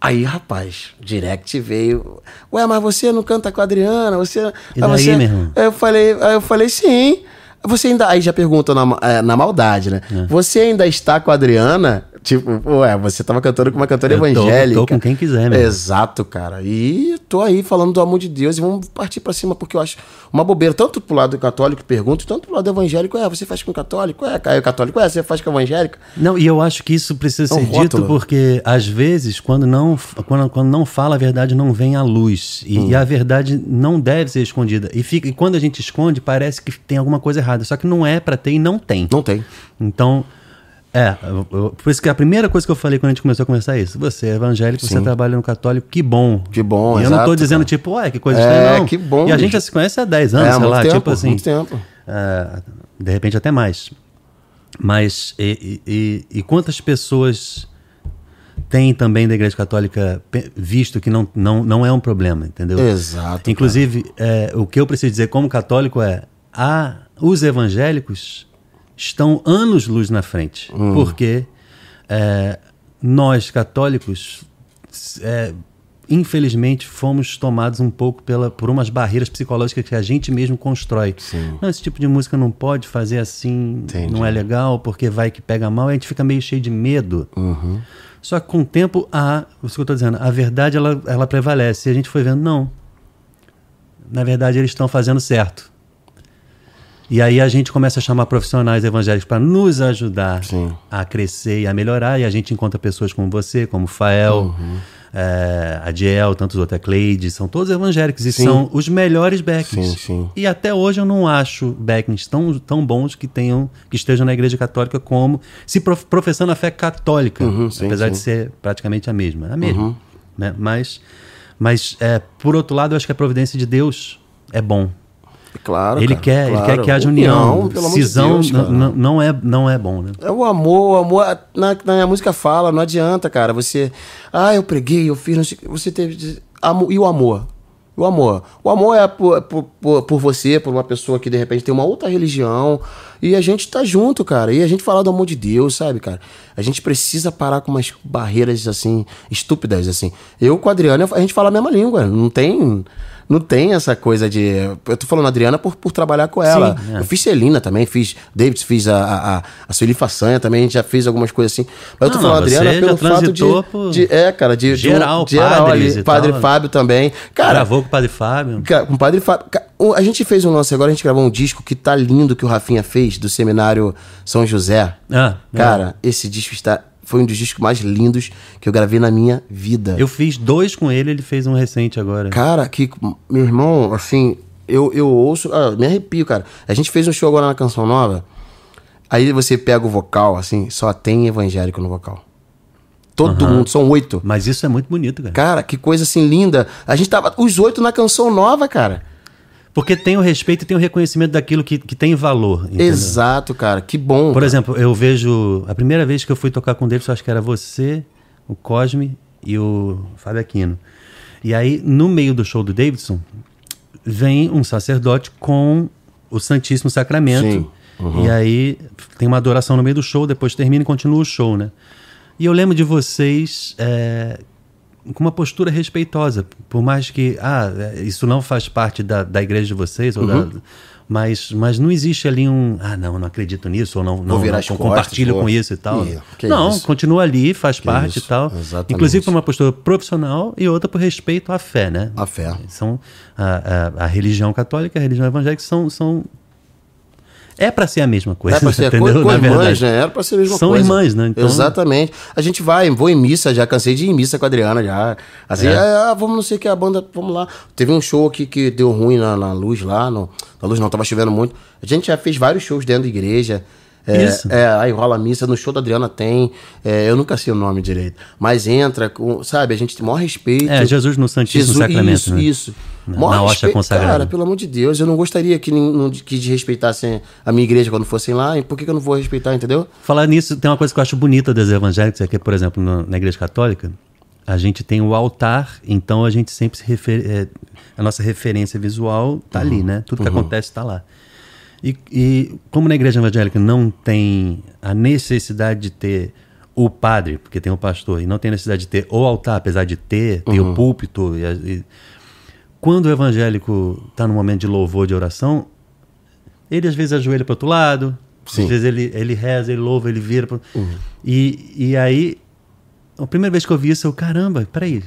Aí, rapaz, direct veio. Ué, mas você não canta com a Adriana? Você. E daí, você... meu irmão? Eu falei, eu falei, sim. Você ainda. Aí já pergunta na, é, na maldade, né? É. Você ainda está com a Adriana? Tipo, ué, você tava cantando com uma cantora Eu tô- evangélica. tô com quem quiser, meu. Exato, cara. E tô aí falando do amor de Deus e vamos partir pra cima, porque eu acho uma bobeira, tanto pro lado católico, pergunto, tanto pro lado evangélico, é, você faz com católico? É, Caio católico, é, você faz com evangélico? Não, e eu acho que isso precisa É um ser dito rótulo. porque, às vezes, quando não, quando, quando não fala, a verdade não vem à luz. E, Hum. e a verdade não deve ser escondida. E, fica, e quando a gente esconde, parece que tem alguma coisa errada. Só que não é pra ter e não tem. Não tem. Então, é, por isso que a primeira coisa que eu falei quando a gente começou a conversar é isso. Você é evangélico, você trabalha no católico, que bom. Que bom, E eu não tô exato, dizendo, cara. tipo, ué, que coisa É, estranha, não. que bom, E a gente bicho. já se conhece há 10 anos, É, sei lá, tempo, tipo assim. muito tempo. é, de repente até mais. Mas, e, e- e- quantas pessoas têm também da Igreja Católica visto que não, não, não é um problema, entendeu? Exato. Inclusive, é, o que eu preciso dizer como católico é: a, os evangélicos estão anos-luz na frente. Hum. Porque é, nós, católicos, é, infelizmente, fomos tomados um pouco pela, por umas barreiras psicológicas que a gente mesmo constrói. Sim. Não, esse tipo de música não pode fazer assim, Entendi. não é legal, porque vai que pega mal, e a gente fica meio cheio de medo. Uhum. Só que com o tempo, a, isso que eu estou dizendo, a verdade ela, ela prevalece. E a gente foi vendo, não. Na verdade, eles estão fazendo certo. E aí a gente começa a chamar profissionais evangélicos para nos ajudar Sim. a crescer e a melhorar. E a gente encontra pessoas como você, como Fael, Uhum. eh, a Diel, tantos outros, a Cleide, são todos evangélicos e Sim. são os melhores backings. Sim, sim. E até hoje eu não acho backings tão, tão bons que tenham que estejam na igreja católica como se prof- professando a fé católica, Uhum, apesar de ser praticamente a mesma, a mesma, né? Mas, mas é, por outro lado, eu acho que a providência de Deus é bom. Claro. ele cara, quer, ele claro. quer que haja união. pelo amor de Cisão Deus, n- cara. n- não é não é bom, né? É o amor, o amor. Na, na minha música fala, não adianta, cara. Você. Ah, eu preguei, eu fiz. não sei o quê. Você teve. E o amor? O amor. O amor é por, por, por, por você, por uma pessoa que de repente tem uma outra religião. E a gente tá junto, cara. E a gente falar do amor de Deus, sabe, cara? A gente precisa parar com umas barreiras, assim, estúpidas, assim. Eu com a Adriana, a gente fala a mesma língua. Não tem. Não tem essa coisa de. Eu tô falando Adriana por, por trabalhar com ela. Sim, é. Eu fiz Celina também, fiz David, fiz a, a, a, Sueli Façanha também, a gente já fez algumas coisas assim. Mas eu tô Não, falando não, Adriana pelo fato de, por de. É, cara, de. de geral, geral padres ali, e Padre tal. Fábio também. Cara, Gravou com o Padre Fábio. Com o Padre Fábio. A gente fez um lance agora, a gente gravou um disco que tá lindo que o Rafinha fez do seminário São José. Ah, é. Cara, esse disco está. Foi um dos discos mais lindos que eu gravei na minha vida. Eu fiz dois com ele, ele fez um recente agora. Cara, que. Meu irmão, assim, eu, eu ouço. Ah, me arrepio, cara. A gente fez um show agora na Canção Nova. Aí você pega o vocal, assim, só tem evangélico no vocal. Todo mundo, são oito. Mas isso é muito bonito, cara. Cara, que coisa assim linda. A gente tava os oito na Canção Nova, cara. Porque tem o respeito e tem o reconhecimento daquilo que, que tem valor. entendeu? Exato, cara. Que bom. Por exemplo, eu vejo. A primeira vez que eu fui tocar com o Davidson, acho que era você, o Cosme e o Fábio Aquino. E aí, no meio do show do Davidson, vem um sacerdote com o Santíssimo Sacramento. Sim. Uhum. E aí tem uma adoração no meio do show, depois termina e continua o show, né? E eu lembro de vocês é, com uma postura respeitosa, por mais que ah, isso não faz parte da, da igreja de vocês, ou Uhum. da, mas, mas não existe ali um ah, não, não acredito nisso, ou não, não, não costas, compartilho pô. com isso e tal. Que não, isso. continua ali, faz parte isso, e tal. exatamente. Inclusive por uma postura profissional e outra por respeito à fé, né? A fé. São a, a, a religião católica e a religião evangélica são, são é para ser a mesma coisa, É pra ser entendeu? co- co-irmãs, verdade. né? Era pra ser a mesma São coisa. irmãs, né? Então- Exatamente. A gente vai, vou em missa, já cansei de ir em missa com a Adriana já. Assim, É. ah, vamos não sei o que, a banda, vamos lá. Teve um show aqui que deu ruim na, na luz lá, no, na luz não, tava chovendo muito. A gente já fez vários shows dentro da igreja. É, Isso. É, aí rola a missa, no show da Adriana tem, é, eu nunca sei o nome direito, mas entra, com, sabe, a gente tem o maior respeito. É, Jesus no Santíssimo Sacramento, Isso, né? isso. Na- Maior na respeito, consagrada. Cara, pelo amor de Deus, eu não gostaria que, não- que desrespeitassem a minha igreja quando fossem lá, e por que, que eu não vou respeitar, entendeu? Falar nisso, tem uma coisa que eu acho bonita das evangélicas, é que, por exemplo, no- na igreja católica, a gente tem o altar, então a gente sempre se refere, é, a nossa referência visual tá ali, né? Tudo que acontece está lá. E, e como na igreja evangélica não tem a necessidade de ter o padre, porque tem o pastor, e não tem necessidade de ter o altar, apesar de ter, ter o púlpito. E, e- quando o evangélico está no momento de louvor, de oração, ele às vezes ajoelha para outro lado, Sim. Às vezes ele, ele reza, ele louva, ele vira. pro- E, e aí, a primeira vez que eu vi isso, eu, caramba, peraí.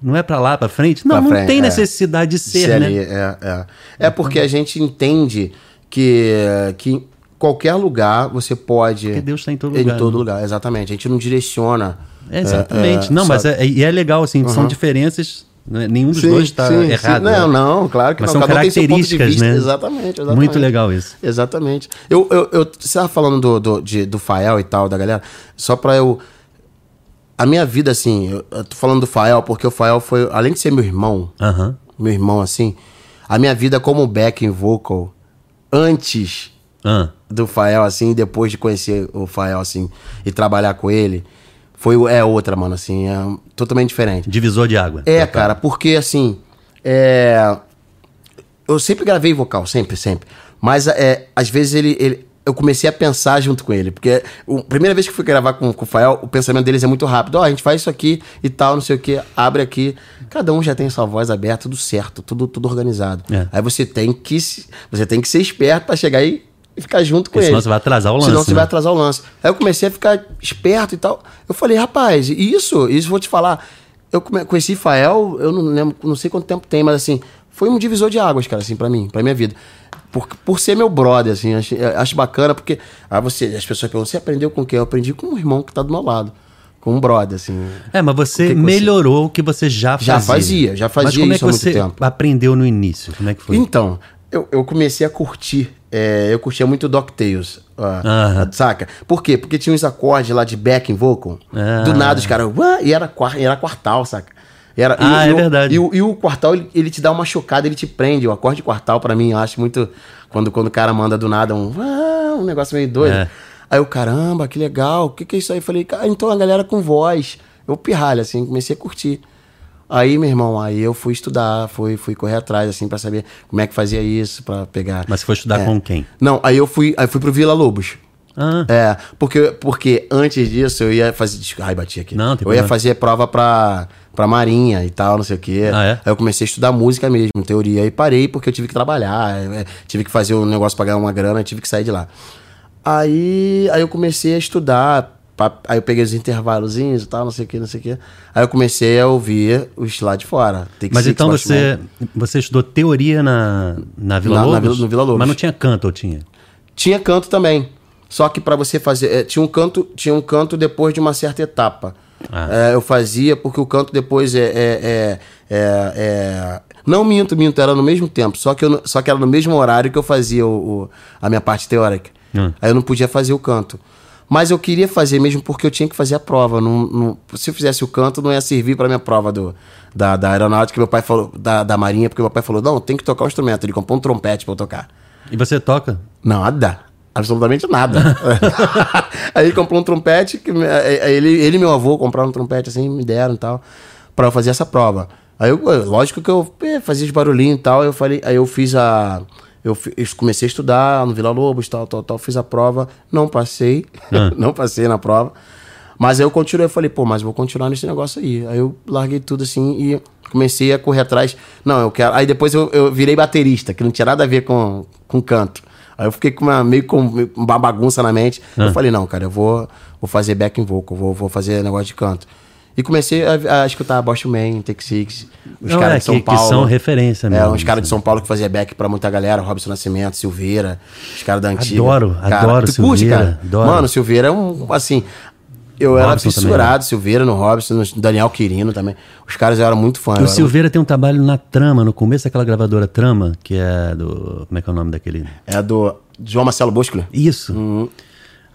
Não é pra lá, pra frente? Não, Pra não frente, tem é. necessidade de ser, Se né? ali- é, é. é porque a gente entende que, que em qualquer lugar você pode. Porque Deus tá em todo lugar, Em todo né? lugar, exatamente. A gente não direciona. É, exatamente. é, não, mas é, e é legal, assim, são diferenças. Né? Nenhum dos dois está sim, errado. sim. Não, né? não, claro que Mas não. são Cada tem seu ponto de características, vista. né? Exatamente, exatamente. Muito legal isso. Exatamente. Eu, eu, eu, você estava falando do, do, de- do Fael e tal, da galera, só pra eu. A minha vida, assim, eu, eu tô falando do Fael, porque o Fael foi, além de ser meu irmão, Aham. meu irmão, assim, a minha vida como backing vocal, antes Ah, do Fael, assim, depois de conhecer o Fael, assim, e trabalhar com ele, foi, é outra, mano, assim, é totalmente diferente. divisor de água. É, cara, porque assim. É... Eu sempre gravei vocal, sempre, sempre. Mas é, às vezes ele, ele- Eu comecei a pensar junto com ele. Porque a primeira vez que eu fui gravar com, com o Fael, o pensamento deles é muito rápido. Ó, a gente faz isso aqui e tal, não sei o que, abre aqui. Cada um já tem sua voz aberta, tudo certo, tudo, tudo organizado. É. Aí você tem que. Você tem que ser esperto pra chegar aí e ficar junto com Porque ele. senão você vai atrasar o lance, Senão você né? vai atrasar o lance. Aí eu comecei a ficar esperto e tal. Eu falei, rapaz, isso, isso vou te falar. Eu conheci Fael, eu não lembro, não sei quanto tempo tem, mas assim, foi um divisor de águas, cara, assim, pra mim, pra minha vida. Por, por ser meu brother, assim, acho, acho bacana, porque aí você, as pessoas perguntam, você aprendeu com quem? Eu aprendi com um irmão que tá do meu lado. Com um brother, assim. É, mas você que que você- melhorou o que você já fazia. Já fazia, já fazia Mas como isso é que você tempo. aprendeu no início? Como é que foi? Então, eu, eu comecei a curtir. é, eu curtia muito DuckTales. Aham. Saca? Por quê? Porque tinha uns acordes lá de backing vocal. Ah. Do nada os caras. E era, e era quartal, saca? Era, Ah, e, é verdade. E, o- e o quartal, ele, ele te dá uma chocada, ele te prende. O acorde quartal, pra mim, eu acho muito. Quando, quando o cara manda do nada um. Um negócio meio doido. É. Aí eu, caramba, que legal. O que, que é isso aí? Falei, cara, então a galera com voz. Eu pirralho, assim, comecei a curtir. Aí, meu irmão, aí eu fui estudar, fui, fui correr atrás, assim, pra saber como é que fazia isso, pra pegar. Mas você foi estudar É. com quem? Não, aí eu fui, aí fui pro Vila Lobos. Ah, É, porque, porque antes disso eu ia fazer. Ai, bati aqui. Não, tem eu ia problema. fazer prova pra, pra Marinha e tal, não sei o quê. Ah, é? Aí eu comecei a estudar música mesmo, teoria. Aí parei porque eu tive que trabalhar, é, tive que fazer um negócio pra ganhar uma grana, tive que sair de lá. Aí, aí eu comecei a estudar. Aí eu peguei os intervalozinhos e tal, não sei o que, não sei o que. Aí eu comecei a ouvir os lá de fora. Take mas Six, então você, você estudou teoria na, na Vila Na- na Lobos? Vila- no Vila Lobos. Mas não tinha canto, ou tinha? Tinha canto também. Só que pra você fazer. é, tinha, um canto, tinha um canto depois de uma certa etapa. Ah. É, eu fazia porque o canto depois é. é, é, é- é- não minto, minto, era no mesmo tempo. Só que, eu, só que era no mesmo horário que eu fazia o, o- a minha parte teórica. Hum. Aí eu não podia fazer o canto. Mas eu queria fazer mesmo porque eu tinha que fazer a prova. Não, não- se eu fizesse o canto, não ia servir pra minha prova do, da, da aeronáutica, meu pai falou, da, da marinha, porque meu pai falou: não, tem que tocar o instrumento. Ele comprou um trompete pra eu tocar. E você toca? Nada. Absolutamente nada. aí ele comprou um trompete, que, ele, ele e meu avô compraram um trompete assim, me deram e tal, pra eu fazer essa prova. Aí eu, lógico que eu eh, fazia os barulhinhos e tal, eu falei, aí eu fiz a. Eu, comecei a estudar no Vila Lobos, tal, tal, tal, fiz a prova, não passei, não passei na prova. Mas aí eu continuei, eu falei, pô, mas vou continuar nesse negócio aí. Aí eu larguei tudo assim e comecei a correr atrás. Não, eu quero. Aí depois eu, eu virei baterista, que não tinha nada a ver com, com canto. Aí eu fiquei com uma, meio com uma bagunça na mente. Eu falei, não, cara, eu vou, vou fazer backing vocal, vou, vou fazer negócio de canto. E comecei a, a escutar Bosch Man, Take Six, os caras é, de São que- que Paulo. são referência É, mesmo, uns caras de assim. São Paulo que fazia back pra muita galera, Robson Nascimento, Silveira, os caras da antiga. Adoro, adoro tu curte, Silveira, cara? adoro. Mano, Silveira é um, assim... Eu era Robson também, fissurado, Silveira, no Robson, no Daniel Quirino também. Os caras eu era muito fã. O era Silveira tem um trabalho na Trama, no começo daquela gravadora Trama, que é do. Como é que é o nome daquele? muito- É do João Marcelo Bosco. Isso. Uhum.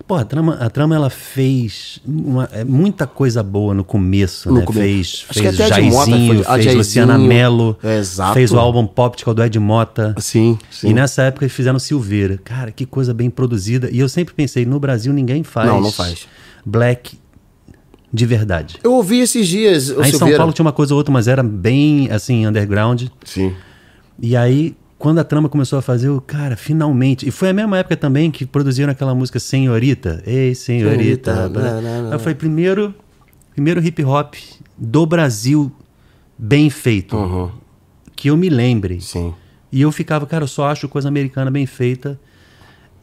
Pô, a trama, a trama ela fez uma- é, muita coisa boa no começo, No né? começo. Fez, Acho que fez até a Ed Mota Jairzinho, foi- fez Jairzinho, Luciana Mello, é, exato. fez o álbum Poptical do Ed Mota. Sim, sim. E nessa época eles fizeram Silveira. Cara, que coisa bem produzida. E eu sempre pensei, no Brasil ninguém faz. Não, não faz. Black de verdade. Eu ouvi esses dias o Aí em São. Paulo tinha uma coisa ou outra, mas era bem assim, underground. Sim. E aí, quando a trama começou a fazer, eu, cara, finalmente. E foi a mesma época também que produziram aquela música Senhorita. Ei, Senhorita. Senhorita, blá. não, não, não. Aí eu falei, primeiro, primeiro hip hop do Brasil bem feito. Uhum. Que eu me lembre. Sim. E eu ficava, cara, eu só acho coisa americana bem feita.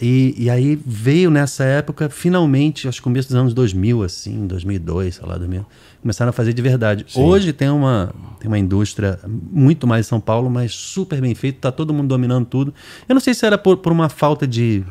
E, e aí veio nessa época, finalmente, aos começos dos anos 2000, assim, 2002, sei lá, 2000, começaram a fazer de verdade. Sim. Hoje tem uma, tem uma indústria muito mais em São Paulo, mas super bem feita, tá todo mundo dominando tudo. Eu não sei se era por, por uma falta de,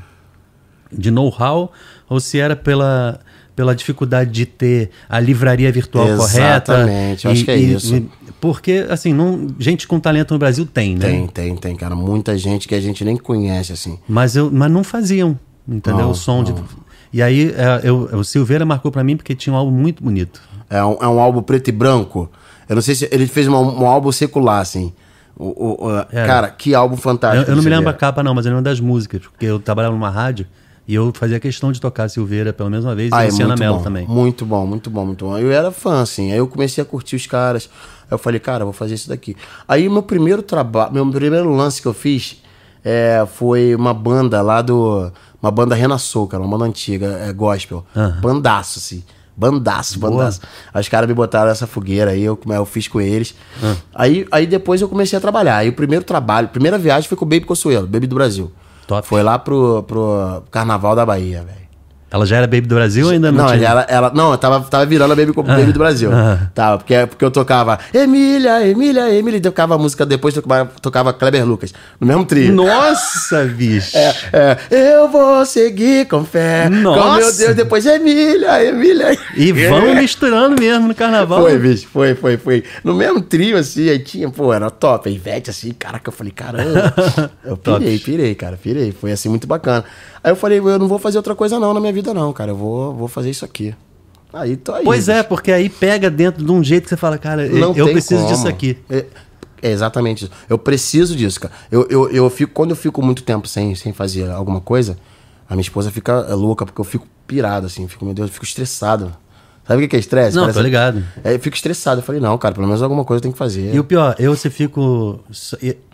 de know-how ou se era pela, pela dificuldade de ter a livraria virtual correta. Exatamente, eu acho que é isso. porque, assim, não, gente com talento no Brasil tem, né? Tem, tem, tem, cara. Muita gente que a gente nem conhece, assim. Mas, eu, mas não faziam, entendeu? Não, o som de. não. E aí, é, eu, o Silveira marcou pra mim porque tinha um álbum muito bonito. É um, é um álbum preto e branco. Eu não sei se ele fez uma- um álbum secular, assim. O, o- o-. Cara, que álbum Eu, fantástico. eu não de me lembro a capa, não, mas eu lembro das músicas, porque eu trabalhava numa rádio e eu fazia questão de tocar Silveira pelo menos uma vez Ah, e é Luciana muito Mello bom, também. Muito bom, muito bom, muito bom. Eu era fã, assim. Aí eu comecei a curtir os caras. Aí eu falei, cara, vou fazer isso daqui. Aí meu primeiro trabalho, meu primeiro lance que eu fiz é, foi uma banda lá do. Uma banda Renassou, cara, uma banda antiga, é gospel. Bandaço, assim. Bandaço, bandaço. Aí os caras me botaram nessa fogueira aí, eu, eu fiz com eles. Aí, aí depois eu comecei a trabalhar. Aí o primeiro trabalho, primeira viagem foi com o Baby Consuelo, Baby do Brasil. Top. Foi lá pro, pro Carnaval da Bahia, velho. Ela já era Baby do Brasil ou ainda não, Não, tinha? ela, ela, não, eu tava, tava virando a Baby, co- Baby do Brasil. ah. Tava, porque, porque eu tocava Emília, Emília, Emília, e tocava a música, depois tocava, tocava Kleber Lucas, no mesmo trio. Nossa, bicho! É, eu vou seguir com fé. Nossa. Com meu Deus, depois Emília, Emília. E vão misturando mesmo no carnaval. Foi, bicho, foi, foi, foi. No mesmo trio, assim, aí tinha, pô, era top. A Ivete, assim, caraca, eu falei, caramba. Eu pirei, pirei, cara, pirei. Foi, assim, muito bacana. Aí eu falei, eu não vou fazer outra coisa não na minha vida, não, cara. Eu vou, vou fazer isso aqui. Aí, tô aí. Pois é, porque aí pega dentro de um jeito que você fala, cara, Não eu preciso como. disso aqui. É, é exatamente isso. Eu preciso disso, cara. Eu, eu, eu fico, quando eu fico muito tempo sem, sem fazer alguma coisa, a minha esposa fica louca, porque eu fico pirado, assim. Fico, meu Deus, eu fico estressado. Sabe o que que é estresse? Não, Parece- tô ligado. É, eu fico estressado. Eu falei, não, cara, pelo menos alguma coisa eu tenho que fazer. E o pior, eu se fico.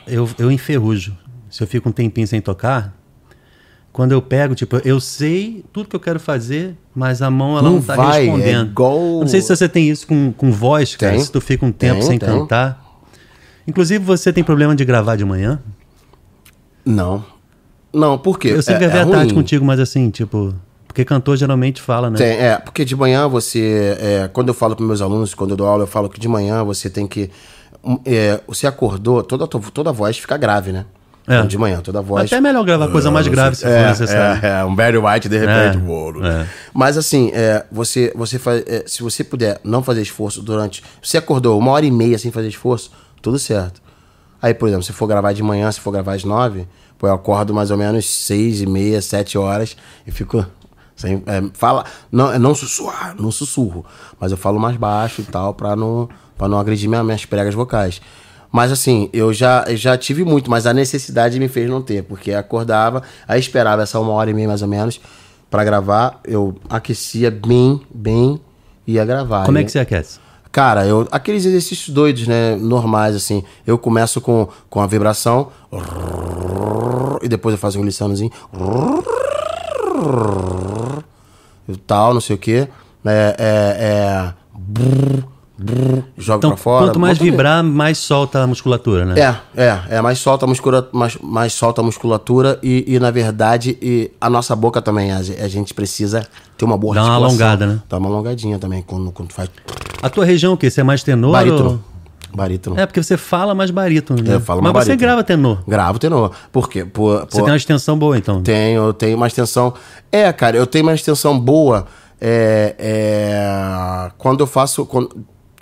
Eu, eu enferrujo. Se eu fico um tempinho sem tocar, quando eu pego, tipo, eu sei tudo que eu quero fazer, mas a mão ela não, Não tá vai, é respondendo. igual- Eu Não sei se você tem isso com, com voz, cara, Tem. se tu fica um tempo Tem, sem tem. cantar. Inclusive, você tem problema de gravar de manhã? Não. Não, por quê? Eu sempre é, gravei é à tarde contigo, mas assim, tipo. Porque cantor geralmente fala, né? Tem, é, porque de manhã você. é, quando eu falo para meus alunos, quando eu dou aula, eu falo que de manhã você tem que. um, é, você acordou, toda, toda a voz fica grave, né? É. De manhã, toda a voz. Até é melhor gravar coisa mais grave se for é, necessário. É, é, um Barry White de repente. É, uou. é. Mas assim, é, você, você faz, é, se você puder não fazer esforço durante. Você acordou uma hora e meia sem fazer esforço, tudo certo. Aí, por exemplo, se for gravar de manhã, se for gravar às nove, pô, eu acordo mais ou menos seis e meia, sete horas e fico. Sem, é, fala, não, é não sussurrar, não sussurro, mas eu falo mais baixo e tal pra não, pra não agredir minha, minhas pregas vocais. Mas assim, eu já, já tive muito, mas a necessidade me fez não ter, porque acordava, aí esperava essa uma hora e meia mais ou menos pra gravar, eu aquecia bem, bem e ia gravar. Como é E- que você aquece? Cara, eu, aqueles exercícios doidos, né? Normais, assim. Eu começo com, com a vibração. E depois eu faço um liçãozinho. E tal, não sei o quê. É. é, é jogo Então, pra fora. quanto mais vibrar, mais solta a musculatura, né? É, é, é mais solta a musculatura, mais, mais solta a musculatura e, e, na verdade, e a nossa boca também, a, a gente precisa ter uma boa Dá uma alongada, né? Dá uma alongadinha também, quando, quando faz A tua região o quê? Você é mais tenor? barítono. Barítono. ou- É, porque você fala mais barítono, né? Eu falo Mas mais você barítono. grava tenor. Gravo tenor. Por quê? Por, Você por- tem uma extensão boa, então. Tenho, eu tenho uma extensão. É, cara, eu tenho uma extensão boa é, é, quando eu faço. Quando,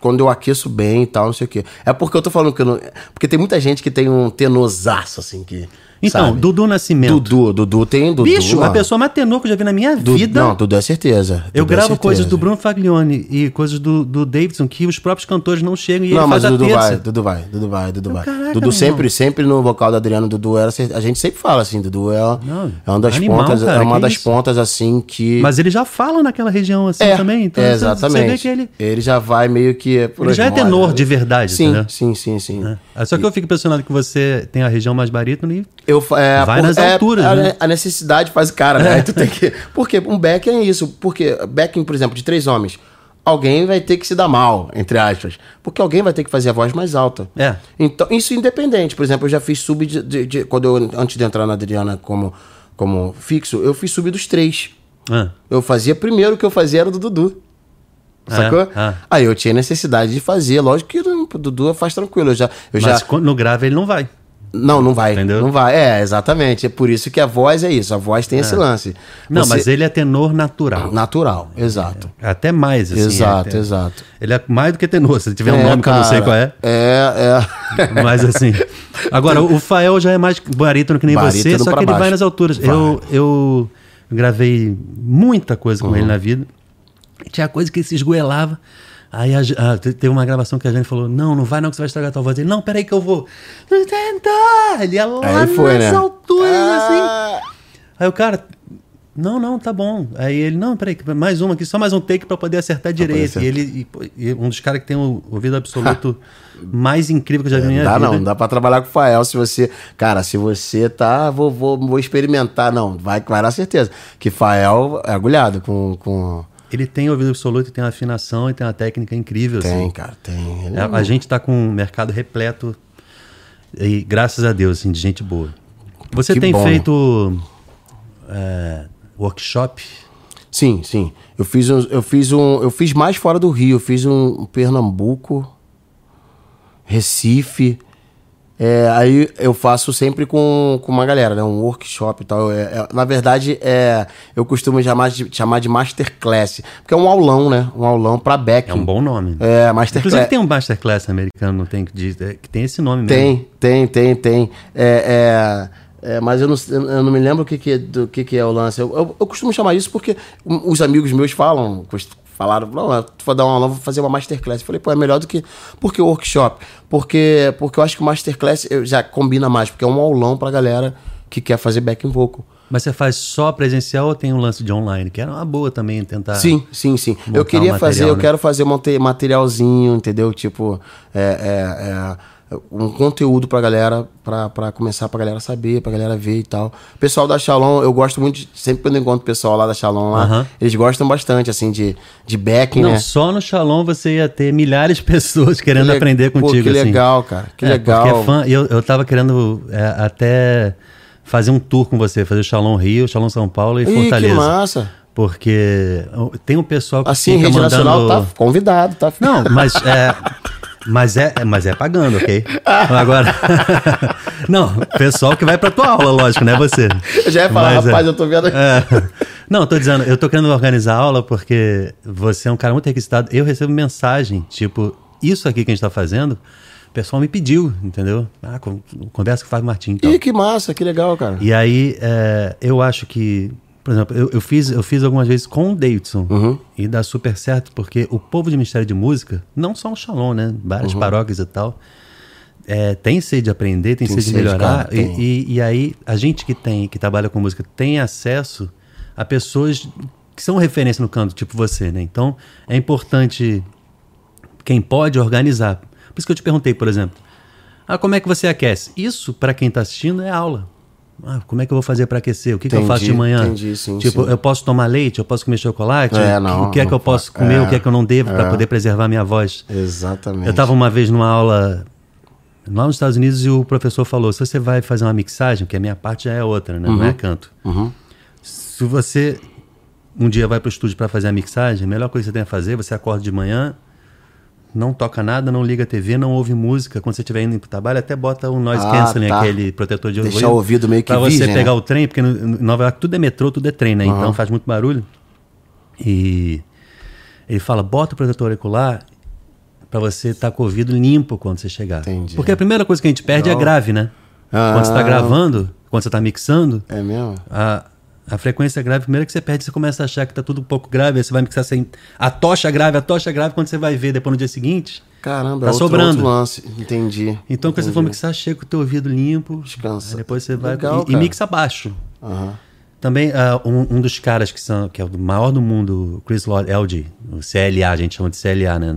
quando eu aqueço bem e tal, não sei o quê. É porque eu tô falando que eu não. Porque tem muita gente que tem um tenorzaço, assim, que. Então, sabe? Dudu Nascimento. Dudu, Dudu tem Dudu. Bicho, a mano. pessoa mais tenor que eu já vi na minha Du- vida. Não, Dudu é certeza. eu Dudu é gravo certeza. coisas do Bruno Faglione e coisas do, do Davidson que os próprios cantores não chegam e Não, ele mas faz a Dudu vai, Dudu vai, Dudu vai, Dudu vai. caraca, Dudu sempre, sempre no vocal da Adriano, Dudu era. A gente sempre fala assim, Dudu é, Não, é uma das animal, pontas, cara, é uma das isso? pontas assim que. Mas ele já fala naquela região assim é, também. Então é, exatamente. Você vê que ele, ele já vai meio que. ele já é tenor de verdade, Sim, entendeu? sim, sim, sim. É. Só que eu fico impressionado que você tem a região mais barítono e Eu, é, Vai nas é, alturas, a, né? a necessidade faz o cara, né? Aí tu tem que. Porque um backing é isso. Porque backing, por exemplo, de três homens, alguém vai ter que se dar mal, entre aspas. Porque alguém vai ter que fazer a voz mais alta. É. Então, isso independente. Por exemplo, eu já fiz sub de, de- de- quando eu, antes de entrar na Adriana como, como fixo, eu fiz subir dos três. Ah, Eu fazia primeiro o que eu fazia era o do Dudu. É? Sacou? Ah. Aí eu tinha necessidade de fazer. Lógico que o Dudu faz tranquilo. Eu já, eu mas já no grave ele não vai. Não, não vai. Entendeu? Não vai. É, exatamente. É por isso que a voz é isso. A voz tem esse lance. Não, Você- mas ele é tenor natural. Natural, exato. Até mais, assim. exato, é, exato. Ele é mais do que tenor. Se tiver um É, nome que eu não sei cara. qual é. É, é. Mas assim. Agora, o Fael já é mais barítono que nem você, Barítono só pra que ele vai baixo. nas alturas. Vai. Eu, eu gravei muita coisa com ele na vida. Tinha coisa que ele se esgoelava. Aí a, ge- ah, te- teve uma gravação que a gente falou: Não, não vai não, que você vai estragar a tua voz. Ele, não, peraí que eu vou. Tentar! Ele ia lá Aí foi, nas né? alturas, assim. Ah, Aí o cara, não, não, tá bom. Aí ele, não, peraí, mais uma aqui, só mais um take pra poder acertar direito. poder E ele, e, e um dos caras que tem o ouvido absoluto mais incrível que eu já vi na minha Dá vida. não, dá pra trabalhar com o Fael se você. Cara, se você tá. Vou, vou, vou experimentar. Não, vai, vai dar certeza. Que Fael é agulhado com. com... Ele tem ouvido absoluto, tem uma afinação e tem uma técnica incrível. Tem, assim. cara, tem. Ele A, a gente tá com um mercado repleto e graças a Deus, assim, de gente boa. Você Que tem bom. feito é, workshop? Sim, sim. Eu fiz um, eu fiz um, eu fiz mais fora do Rio. Eu fiz um, um Pernambuco, Recife. É, aí eu faço sempre com, com uma galera, né? Um workshop e tal. É, é, na verdade, é, eu costumo chamar de, chamar de masterclass, porque é um aulão, né? Um aulão pra backing. É um bom nome. É, masterclass. Inclusive tem um Masterclass americano, não tem que é, que tem esse nome mesmo. Tem, tem, tem, tem. É, é, é, mas eu não, eu não me lembro o que, que, do que, que é o lance. Eu, eu, eu costumo chamar isso porque os amigos meus falam, falaram, não, tu vai dar uma aula, vou fazer uma masterclass. Eu falei, pô, é melhor do que. Por que workshop? Porque, porque eu acho que o masterclass eu- já combina mais, porque é um aulão pra galera que quer fazer backing vocal. Mas você faz só presencial ou tem um lance de online? Que era uma boa também tentar. Sim, sim, sim. Eu queria um fazer, material, eu né? quero fazer mate- materialzinho, entendeu? Tipo, é, é, é, um conteúdo pra galera, pra, pra começar pra galera saber, pra galera ver e tal. O pessoal da Shalom, eu gosto muito, de, sempre quando eu encontro o pessoal lá da Shalom lá, eles gostam bastante, assim, de, de backing, Não, né? só no Shalom você ia ter milhares de pessoas querendo Que aprender Pô, contigo. que assim. legal, cara, que É, legal. Porque é fã, e eu, eu tava querendo é, até fazer um tour com você, fazer o Shalom Rio, Shalom São Paulo e Ih, que Fortaleza. massa. Porque tem um pessoal que Assim, fica rede mandando... nacional tá convidado, tá? Não, mas é. Mas é, mas é pagando, ok? Agora. não, pessoal que vai pra tua aula, lógico, não é você. Eu já ia falar, Mas é. rapaz, eu tô vendo aqui. É. Não, tô dizendo, eu tô querendo organizar a aula porque você é um cara muito requisitado. Eu recebo mensagem, tipo, isso aqui que a gente tá fazendo, o pessoal me pediu, entendeu? Ah, con- conversa com o Fábio Martins. Então. Ih, que massa, que legal, cara. E aí, é, eu acho que, por exemplo, eu, eu fiz, eu fiz algumas vezes com o Davidson Uhum. e dá super certo, porque o povo de Ministério de Música, não só o Shalom, né? Várias Uhum. paróquias e tal, é, tem sede de aprender, tem, Tem sede de melhorar. cara, e, e, e aí, a gente que tem, que trabalha com música, tem acesso a pessoas que são referência no canto, tipo você, né? Então, é importante quem pode organizar. Por isso que eu te perguntei, por exemplo, ah, como é que você aquece? Isso, para quem está assistindo, é aula. Ah, como é que eu vou fazer para aquecer? O que, que eu Entendi, faço de manhã? entendi, sim, tipo, sim. eu posso tomar leite? Eu posso comer chocolate? É, O que- não, o que é que eu posso comer? É, o que é que eu não devo para é. poder preservar minha voz? Exatamente. Eu estava uma vez numa aula lá nos Estados Unidos e o professor falou: se você vai fazer uma mixagem, que a minha parte já é outra, né? não é canto. Uhum. Se você um dia vai para o estúdio para fazer a mixagem, a melhor coisa que você tem a fazer, você acorda de manhã, não toca nada, não liga a TV, não ouve música. Quando você estiver indo para o trabalho, até bota o noise Ah, canceling, tá. aquele protetor de Deixar o ouvido meio que Para você virgem, pegar né? o trem, porque no Nova York tudo é metrô, tudo é trem, né? Então faz muito barulho. E ele fala, bota o protetor auricular para você estar com o ouvido limpo quando você chegar. Entendi. Porque a primeira coisa que a gente perde é Legal. grave, né? Ah. Quando você está gravando, quando você está mixando, É mesmo? a, a frequência grave, primeiro que você perde, você começa a achar que tá tudo um pouco grave, aí você vai mixar sem. A tocha grave, a tocha grave, quando você vai ver depois no dia seguinte. Caramba, Tá é outro, sobrando. outro lance. Entendi. Então, quando você for mixar, chega com o teu ouvido limpo. Descansa. Depois você vai. Legal, e, e mixa baixo. Aham. Também, ah, um, um dos caras que, são, que é o maior do mundo, Chris Lord LG, o CLA, a gente chama de CLA, né?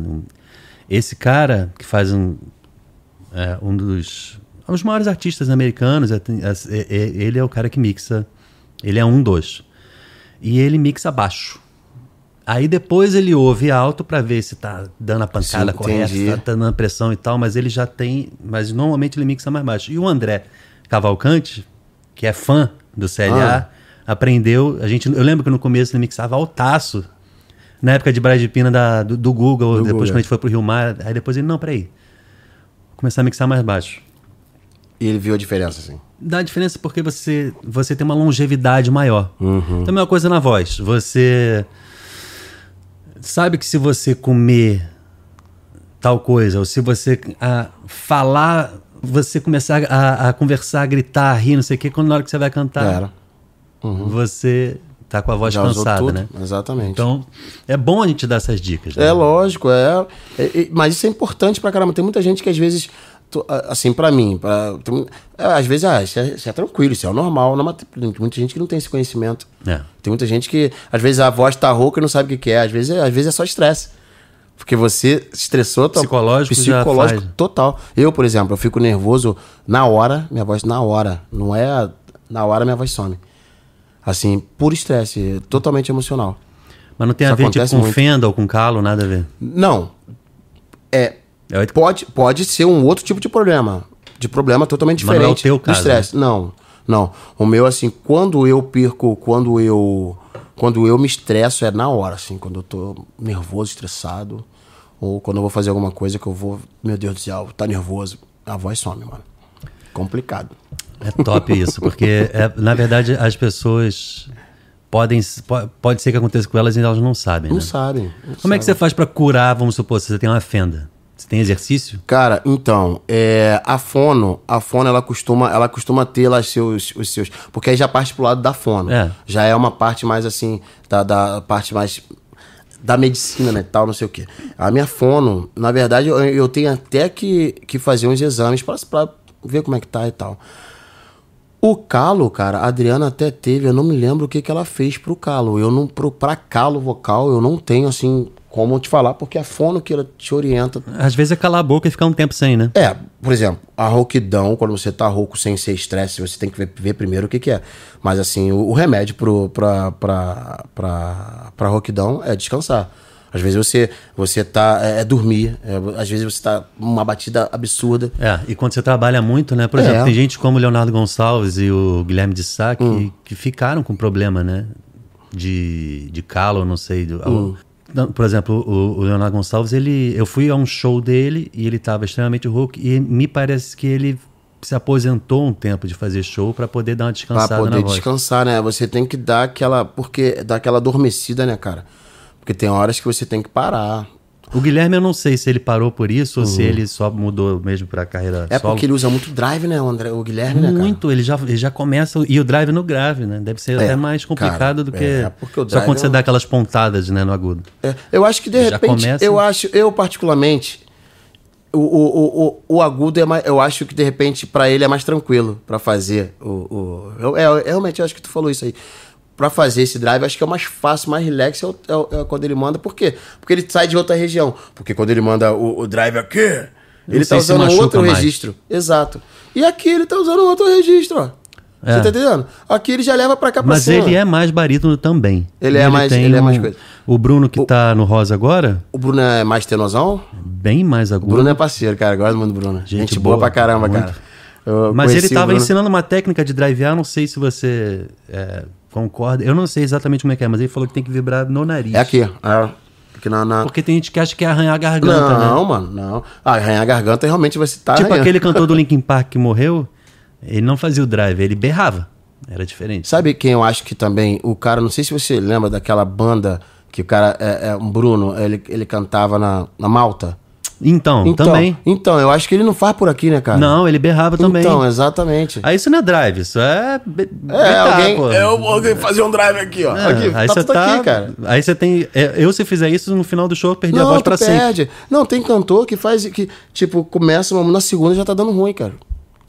Esse cara que faz um, é, um dos um dos maiores artistas americanos, é, é, ele é o cara que mixa, ele é um dos. E ele mixa baixo. Aí depois ele ouve alto para ver se tá dando a pancada Sim, correta, se tá dando a pressão e tal, mas ele já tem, mas normalmente ele mixa mais baixo. E o André Cavalcante, que é fã do CLA, aprendeu. A gente, eu lembro que no começo ele mixava altaço. Na época de Brad Pina da, do, do Google, Do depois Google. quando a gente foi pro Rio Mar, aí depois ele, não, peraí. Vou começar a mixar mais baixo. E ele viu a diferença, assim. Dá diferença porque você, você tem uma longevidade maior. Uhum. Então, a mesma coisa na voz. Você sabe que se você comer tal coisa, ou se você ah, falar, você começar a, a conversar, a gritar, a rir, não sei o quê, quando na hora que você vai cantar, Era. você tá com a voz Já cansada, né? Exatamente. Então, é bom a gente dar essas dicas. né? É lógico, é, é- é- Mas isso é importante pra caramba. Tem muita gente que às vezes. A- Assim, pra mim, pra, tem- é, às vezes, ah, isso é, isso é tranquilo, isso é o normal. Não, mas tem muita gente que não tem esse conhecimento. É. Tem muita gente que, às vezes, a voz tá rouca e não sabe o que, que é. Às vezes, é- às vezes é só estresse. Porque você estressou... Psicológico Psicológico total. Eu, por exemplo, eu fico nervoso na hora, minha voz na hora. Não é na hora minha voz some. Assim, por estresse, totalmente emocional. Mas não tem a Isso ver tipo, com muito. fenda ou com calo, nada a ver. Não. É, É, Pode, pode ser um outro tipo de problema. De problema totalmente Mas não é o diferente teu caso, estresse. Não, não. O meu, assim, quando eu perco, quando eu. Quando eu me estresso é na hora, assim, quando eu tô nervoso, estressado. Ou quando eu vou fazer alguma coisa que eu vou. Meu Deus do céu, tá nervoso. A voz some, mano. Complicado. É top isso, porque é, na verdade as pessoas podem po- pode ser que aconteça com elas e elas não sabem. Não né? sabem. não Como é que sabem. você faz pra curar, vamos supor, se você tem uma fenda? Tem exercício? Cara, então, é, a fono, a fono ela costuma, ela costuma ter lá seus, os seus, porque aí já parte pro lado da fono. É. Já é uma parte mais assim, da, da parte mais da medicina, né, tal, não sei o quê. A minha fono, na verdade, eu, eu tenho até que, que fazer uns exames pra ver como é que tá e tal. O calo, cara, a Adriana até teve, eu não me lembro o que, que ela fez pro calo. Eu não, pro, pra calo vocal, eu não tenho, assim, como te falar, porque é a fono que ela te orienta Às vezes é calar a boca e ficar um tempo sem, né? é, por exemplo, a rouquidão, quando você tá rouco sem ser estresse, você tem que ver, ver primeiro o que, que é. Mas assim, o, o remédio pro, pra, pra, pra, pra rouquidão é descansar. Às vezes você, você tá. É, é dormir. é, às vezes você tá uma batida absurda. É, e quando você trabalha muito, né? Por É. exemplo, tem gente como o Leonardo Gonçalves e o Guilherme de Sá que, Hum. que ficaram com problema, né? De, de calo, não sei. do- Hum. Por exemplo, o, o Leonardo Gonçalves, ele, eu fui a um show dele e ele estava extremamente rouco e me parece que ele se aposentou um tempo de fazer show para poder dar uma Pra descansada na poder voz. descansar, né? Você tem que dar aquela. Porque dar aquela adormecida, né, cara? Porque tem horas que você tem que parar. O Guilherme, eu não sei se ele parou por isso ou se ele só mudou mesmo para carreira Uhum. É solo. porque ele usa muito drive, né, o, André, o Guilherme, né, cara? Muito, ele já, ele já começa. E o drive no grave, né? Deve ser É, até mais complicado cara, do que. é, porque o só drive quando é você dá aquelas pontadas, né, no agudo. É, eu acho que de Já repente, começa- eu acho, eu particularmente, o, o, o, o, agudo é mais, eu acho que de repente pra ele é mais tranquilo pra fazer o, o eu, é, realmente eu acho que tu falou isso aí. Pra fazer esse drive, acho que é o mais fácil, mais relax é, o- é o- é quando ele manda. Por quê? Porque ele sai de outra região. Porque quando ele manda o, o drive aqui, ele tá usando outro mais. registro. Exato. E aqui ele tá usando outro registro, ó. É. Você tá entendendo? Aqui ele já leva pra cá pra Mas cima. ele é mais barítono também. Ele é E mais- tem ele é mais um- coisa. O Bruno, que tá no Rosa agora, O Bruno é mais tenosão? bem mais O agudo. Bruno é parceiro, cara. Gosto muito do Bruno. Gente, Gente boa, boa, pra caramba, muito. cara. Eu Mas ele o tava ensinando uma técnica de drivear, não sei se você é, concorda. Eu não sei exatamente como é que é, mas ele falou que tem que vibrar no nariz. É aqui. É. Aqui na. na... Porque tem gente que acha que é arranhar a garganta, Não, né? mano, não. Ah, arranhar a garganta realmente você tá. Tipo arranhando. aquele cantor do Linkin Park que morreu, ele não fazia o drive, ele berrava. Era diferente. Sabe quem eu acho que também. O cara, não sei se você lembra daquela banda que o cara. É, é um Bruno, ele, ele cantava na, na Malta. Então, Então, também. Então, eu acho que ele não faz por aqui, né, cara? Não, ele berrava também. Então, exatamente. Aí isso não é drive, isso é. be- É, gritar, alguém. pô. Eu vou fazer um drive aqui, ó. É, aqui, aí tá você tá. aqui, cara. Aí você tem. é, Eu, se fizer isso, no final do show, eu perdi a Não, voz tu pra sempre. perde. Não, tem cantor que faz que, tipo, começa uma- na segunda já tá dando ruim, cara.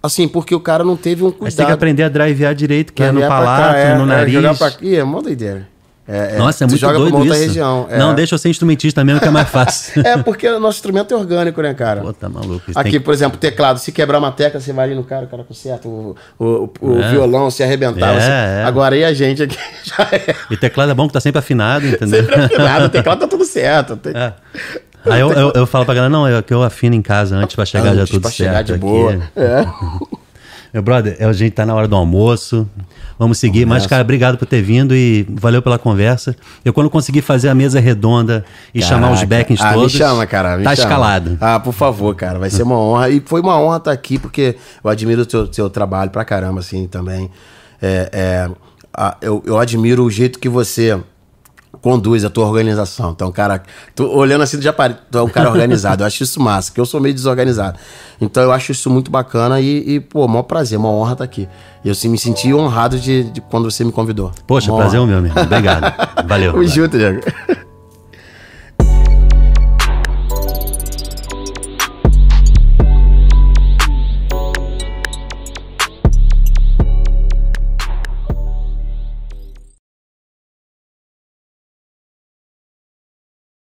Assim, porque o cara não teve um Mas tem que cuidado. aprender a drivear direito, que é no cá, palato, é, no é, nariz. jogar pra aqui, é mó doideira. É, Nossa, é muito joga doido isso. região. é. Não, deixa eu ser instrumentista mesmo, que é mais fácil. É, porque o nosso instrumento é orgânico, né, cara? Pô, tá maluco. Aqui, tem por exemplo, teclado. Se quebrar uma tecla, você vai ali no cara, o cara conserta. O, o, o É. violão, se arrebentar. É, você- é. Agora, e a gente aqui já é. E teclado é bom que tá sempre afinado, entendeu? Sempre afinado. O teclado tá tudo certo. Tem- É. Aí eu, eu, eu falo pra galera, não, é que eu afino em casa antes pra chegar já Antes, tudo pra certo. chegar de aqui. boa. É. Meu brother, a gente tá na hora do almoço. Vamos seguir. Mas, cara, obrigado por ter vindo e valeu pela conversa. Eu, quando conseguir fazer a mesa redonda e Caraca. chamar os backings ah, todos. Me chama, cara. Me tá chama. escalado. Ah, por favor, cara. Vai ser uma honra. E foi uma honra estar aqui, porque eu admiro o teu, teu trabalho pra caramba, assim, também. É, é, eu, eu admiro o jeito que você conduz a tua organização. Então, cara, tu, olhando assim, tu já pare, tu é um cara organizado. Eu acho isso massa, que eu sou meio desorganizado. Então, eu acho isso muito bacana e, e pô, maior prazer, uma honra estar aqui. Eu sim, me senti honrado de, de quando você me convidou. Poxa, uma prazer é o meu, meu. Obrigado. Valeu. Tamo junto, Diego.